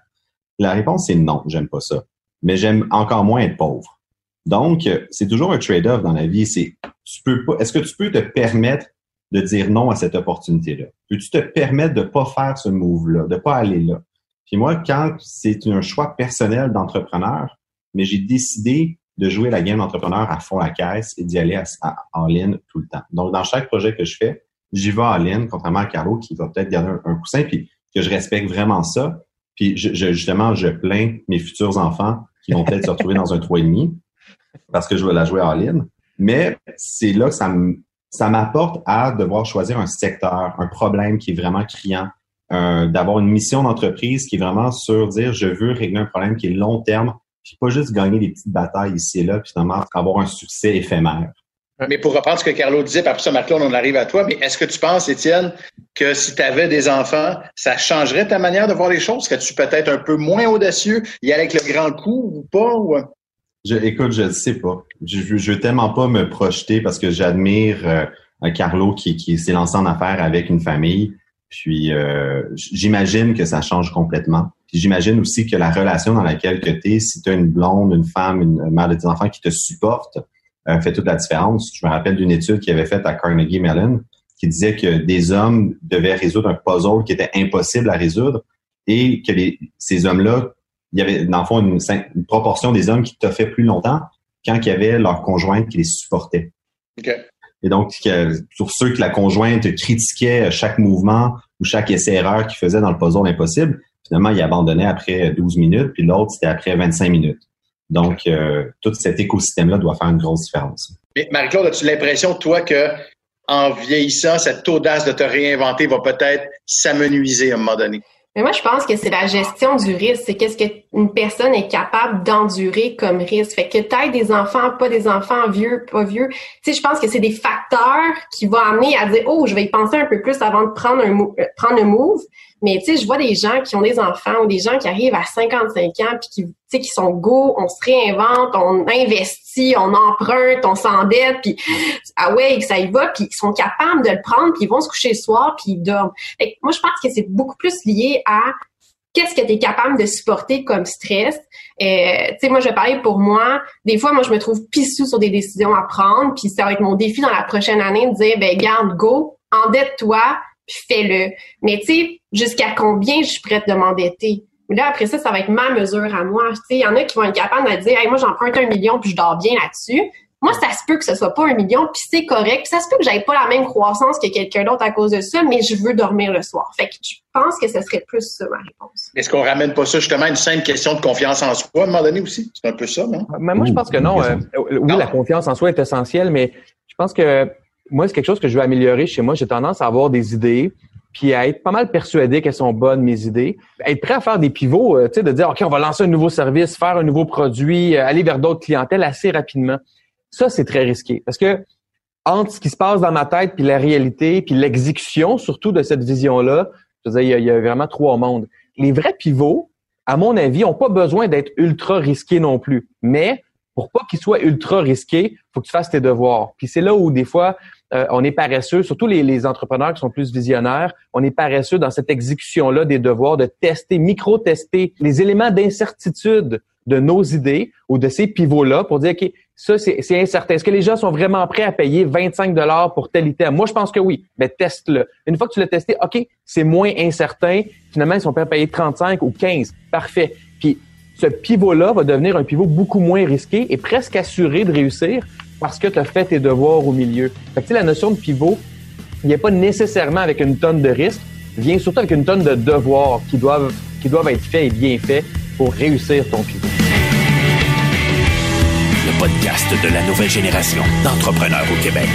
La réponse est non, j'aime pas ça. Mais j'aime encore moins être pauvre. Donc, c'est toujours un trade-off dans la vie. C'est, tu peux pas, est-ce que tu peux te permettre de dire non à cette opportunité-là? Peux-tu te permettre de pas faire ce move-là, de pas aller là? Puis moi, quand c'est un choix personnel d'entrepreneur, mais j'ai décidé de jouer la game d'entrepreneur à fond la caisse et d'y aller en ligne tout le temps. Donc, dans chaque projet que je fais, j'y vais en ligne, contrairement à Carlo qui va peut-être garder un, coussin, puis que je respecte vraiment ça. Puis justement, je plains mes futurs enfants qui vont peut-être se retrouver dans un demi parce que je veux la jouer en ligne. Mais c'est là que ça me, ça m'apporte à devoir choisir un secteur, un problème qui est vraiment criant, euh, d'avoir une mission d'entreprise qui est vraiment sur dire je veux régler un problème qui est long terme, puis pas juste gagner des petites batailles ici et là, puis finalement avoir un succès éphémère. Mais pour reprendre ce que Carlo disait, après ça, Marc-Claude, on arrive à toi, mais est-ce que tu penses, Étienne, que si tu avais des enfants, ça changerait ta manière de voir les choses? Serais-tu peut-être un peu moins audacieux, y aller avec le grand coup ou pas? Ou... Je, écoute, je ne sais pas. Je, veux tellement pas me projeter parce que j'admire euh, Carlo qui, qui s'est lancé en affaires avec une famille. Puis euh, j'imagine que ça change complètement. Puis j'imagine aussi que la relation dans laquelle tu es, si tu une blonde, une femme, une mère de tes enfants qui te supporte, euh, fait toute la différence. Je me rappelle d'une étude qui avait faite à Carnegie Mellon qui disait que des hommes devaient résoudre un puzzle qui était impossible à résoudre et que ces hommes-là il y avait, dans le fond, une, proportion des hommes qui fait plus longtemps quand il y avait leur conjointe qui les supportait. Et donc, pour ceux que la conjointe critiquait chaque mouvement ou chaque essai-erreur qu'il faisait dans le puzzle impossible, finalement, il abandonnait après 12 minutes, puis l'autre, c'était après 25 minutes. Donc, euh, tout cet écosystème-là doit faire une grosse différence. Mais Marie-Claude, as-tu l'impression, toi, que en vieillissant, cette audace de te réinventer va peut-être s'amenuiser à un moment donné? Mais moi, je pense que c'est la gestion du risque. C'est qu'est-ce qu'une personne est capable d'endurer comme risque. Fait que taille des enfants, pas des enfants, vieux, pas vieux. Tu sais, je pense que c'est des facteurs qui vont amener à dire, oh, je vais y penser un peu plus avant de prendre un, euh, prendre un move. Mais tu sais, je vois des gens qui ont des enfants ou des gens qui arrivent à 55 ans puis qui, tu sais, qui sont go, on se réinvente, on investit, on emprunte, on s'endette, puis ah ouais, ça y va, puis ils sont capables de le prendre, puis ils vont se coucher le soir, puis ils dorment. moi, je pense que c'est beaucoup plus lié à qu'est-ce que tu es capable de supporter comme stress. Euh, tu sais, moi, je vais parler pour moi. Des fois, moi, je me trouve pissou sur des décisions à prendre, puis ça va être mon défi dans la prochaine année de dire, ben garde, go, endette-toi, puis fais-le. Mais tu sais, jusqu'à combien je suis prête de m'endetter? Là, après ça, ça va être ma mesure à moi. Tu sais, il y en a qui vont être capables de dire, hey, moi, j'emprunte un million, puis je dors bien là-dessus. Moi, ça se peut que ce soit pas un million, puis c'est correct. Puis ça se peut que j'aille pas la même croissance que quelqu'un d'autre à cause de ça, mais je veux dormir le soir. Fait que je pense que ce serait plus ça ma réponse. Est-ce qu'on ramène pas ça justement à une simple question de confiance en soi à un moment donné aussi? C'est un peu ça, non? Mais moi, je pense que non. Euh, oui, la confiance en soi est essentielle, mais je pense que moi, c'est quelque chose que je veux améliorer chez moi. J'ai tendance à avoir des idées, puis à être pas mal persuadé qu'elles sont bonnes, mes idées. Être prêt à faire des pivots, euh, tu sais, de dire, OK, on va lancer un nouveau service, faire un nouveau produit, euh, aller vers d'autres clientèles assez rapidement. Ça, c'est très risqué parce que entre ce qui se passe dans ma tête puis la réalité puis l'exécution surtout de cette vision-là, je veux dire, il y, a, vraiment trois mondes. Les vrais pivots, à mon avis, ont pas besoin d'être ultra risqués non plus. Mais pour pas qu'ils soient ultra risqués, faut que tu fasses tes devoirs. Puis c'est là où des fois euh, on est paresseux, surtout les, les, entrepreneurs qui sont plus visionnaires, on est paresseux dans cette exécution-là des devoirs de tester, micro-tester les éléments d'incertitude de nos idées ou de ces pivots-là pour dire, OK, ça, c'est incertain. Est-ce que les gens sont vraiment prêts à payer 25 dollars pour tel item? Moi, je pense que oui. Mais teste-le. Une fois que tu l'as testé, OK, c'est moins incertain. Finalement, ils sont prêts à payer 35 ou 15. Parfait. Puis, ce pivot-là va devenir un pivot beaucoup moins risqué et presque assuré de réussir parce que tu as fait tes devoirs au milieu. Fait que, la notion de pivot, il a pas nécessairement avec une tonne de risque, vient surtout avec une tonne de devoirs qui doivent, qui doivent être faits et bien faits pour réussir ton pivot podcast de la nouvelle génération d'entrepreneurs au Québec.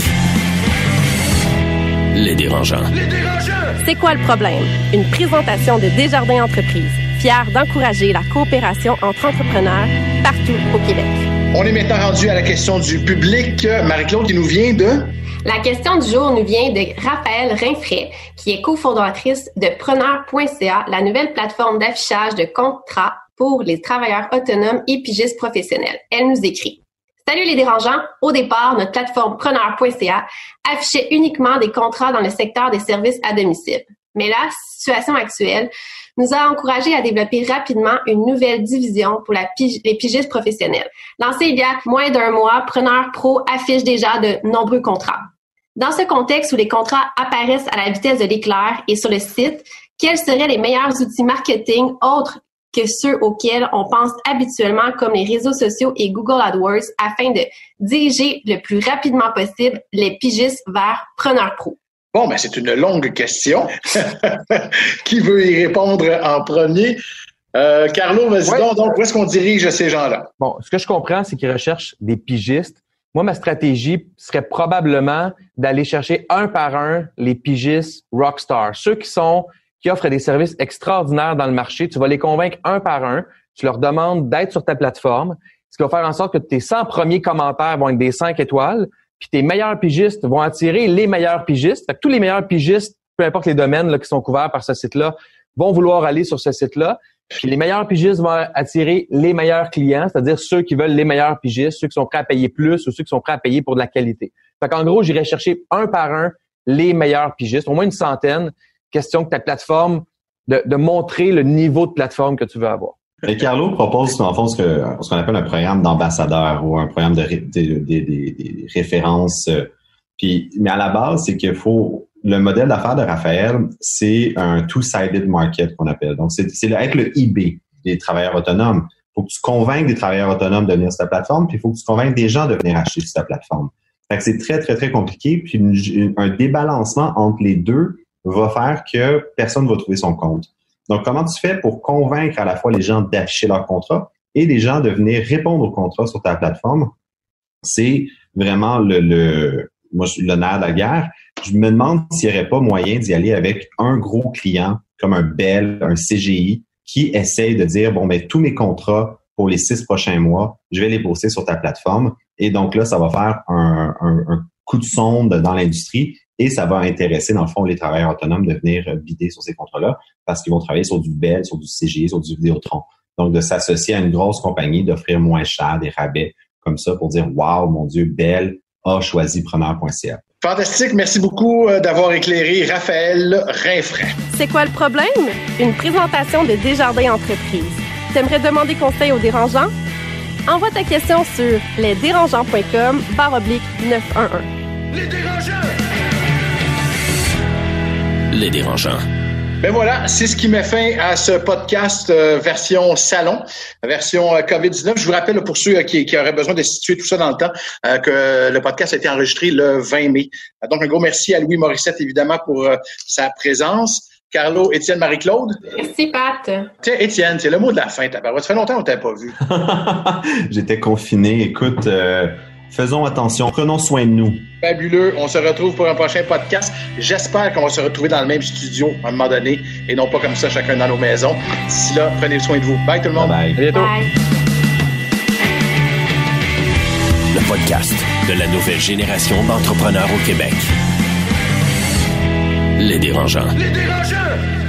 Les dérangeants. Les dérangeants! C'est quoi le problème? Une présentation de Desjardins Entreprises, fière d'encourager la coopération entre entrepreneurs partout au Québec. On est maintenant rendu à la question du public. Marie-Claude, qui nous vient de? La question du jour nous vient de Raphaël Rinfray, qui est cofondatrice de Preneur.ca, la nouvelle plateforme d'affichage de contrats pour les travailleurs autonomes et pigistes professionnels. Elle nous écrit Salut les dérangeants. Au départ, notre plateforme preneur.ca affichait uniquement des contrats dans le secteur des services à domicile. Mais la situation actuelle nous a encouragé à développer rapidement une nouvelle division pour les pigistes professionnels. Lancé il y a moins d'un mois, Preneur Pro affiche déjà de nombreux contrats. Dans ce contexte où les contrats apparaissent à la vitesse de l'éclair et sur le site, quels seraient les meilleurs outils marketing autres que ceux auxquels on pense habituellement comme les réseaux sociaux et Google AdWords afin de diriger le plus rapidement possible les pigistes vers Preneur Pro? Bon, ben c'est une longue question. Qui veut y répondre en premier? Euh, Carlo, vas-y donc, donc, où est-ce qu'on dirige ces gens-là? Bon, ce que je comprends, c'est qu'ils recherchent des pigistes. Moi, ma stratégie serait probablement d'aller chercher un par un les pigistes rockstar, ceux qui sont qui offrent des services extraordinaires dans le marché. Tu vas les convaincre un par un. Tu leur demandes d'être sur ta plateforme, ce qui va faire en sorte que tes 100 premiers commentaires vont être des 5 étoiles, puis tes meilleurs pigistes vont attirer les meilleurs pigistes. Tous les meilleurs pigistes, peu importe les domaines qui sont couverts par ce site-là, vont vouloir aller sur ce site-là. Puis les meilleurs pigistes vont attirer les meilleurs clients, c'est-à-dire ceux qui veulent les meilleurs pigistes, ceux qui sont prêts à payer plus ou ceux qui sont prêts à payer pour de la qualité. Fait qu'en gros, j'irai chercher un par un les meilleurs pigistes, au moins une centaine, question que ta plateforme, de montrer le niveau de plateforme que tu veux avoir. Et Carlo propose en fond ce qu'on appelle un programme d'ambassadeur ou un programme de, références. Euh, mais à la base, c'est qu'il faut le modèle d'affaires de Raphaël, c'est un two-sided market qu'on appelle. Donc, c'est être le eBay des travailleurs autonomes. Il faut que tu convainques des travailleurs autonomes de venir sur ta plateforme, puis il faut que tu convainques des gens de venir acheter sur ta plateforme. Fait c'est très, très, très compliqué. Puis un débalancement entre les deux va faire que personne ne va trouver son compte. Donc, comment tu fais pour convaincre à la fois les gens d'afficher leur contrat et les gens de venir répondre au contrat sur ta plateforme? C'est vraiment le, le, moi, je suis le nerf de la guerre. Je me demande s'il n'y aurait pas moyen d'y aller avec un gros client comme un Bell, un CGI, qui essaye de dire, bon, ben, tous mes contrats pour les six prochains mois, je vais les poster sur ta plateforme. Et donc là, ça va faire un, un coup de sonde dans l'industrie et ça va intéresser, dans le fond, les travailleurs autonomes de venir bider sur ces contrats-là parce qu'ils vont travailler sur du Bell, sur du CGI, sur du Vidéotron. Donc, de s'associer à une grosse compagnie, d'offrir moins cher, des rabais comme ça pour dire, wow, mon Dieu, Bell a choisi preneur.ca. Fantastique. Merci beaucoup euh, d'avoir éclairé Raphaël Rinfrain. C'est quoi le problème? Une présentation de Desjardins Entreprises. T'aimerais demander conseil aux dérangeants? Envoie ta question sur lesdérangeants.com barre oblique 911. Les dérangeants! Les dérangeants. Ben voilà, c'est ce qui met fin à ce podcast euh, version salon, version euh, COVID-19. Je vous rappelle pour ceux euh, qui, qui, auraient besoin de situer tout ça dans le temps, que le podcast a été enregistré le 20 mai. Donc un gros merci à Louis Morissette évidemment pour sa présence. Carlo, Étienne, Marie-Claude? Merci, Pat. Tiens, Étienne, c'est le mot de la fin. Ça fait longtemps qu'on t'avait pas vu. J'étais confiné. Écoute, faisons attention. Prenons soin de nous. Fabuleux. On se retrouve pour un prochain podcast. J'espère qu'on va se retrouver dans le même studio à un moment donné et non pas comme ça, chacun dans nos maisons. D'ici là, prenez soin de vous. Bye tout le monde. Bye. À bientôt. Bye. Le podcast de la nouvelle génération d'entrepreneurs au Québec. Les dérangeants. Les dérangeants!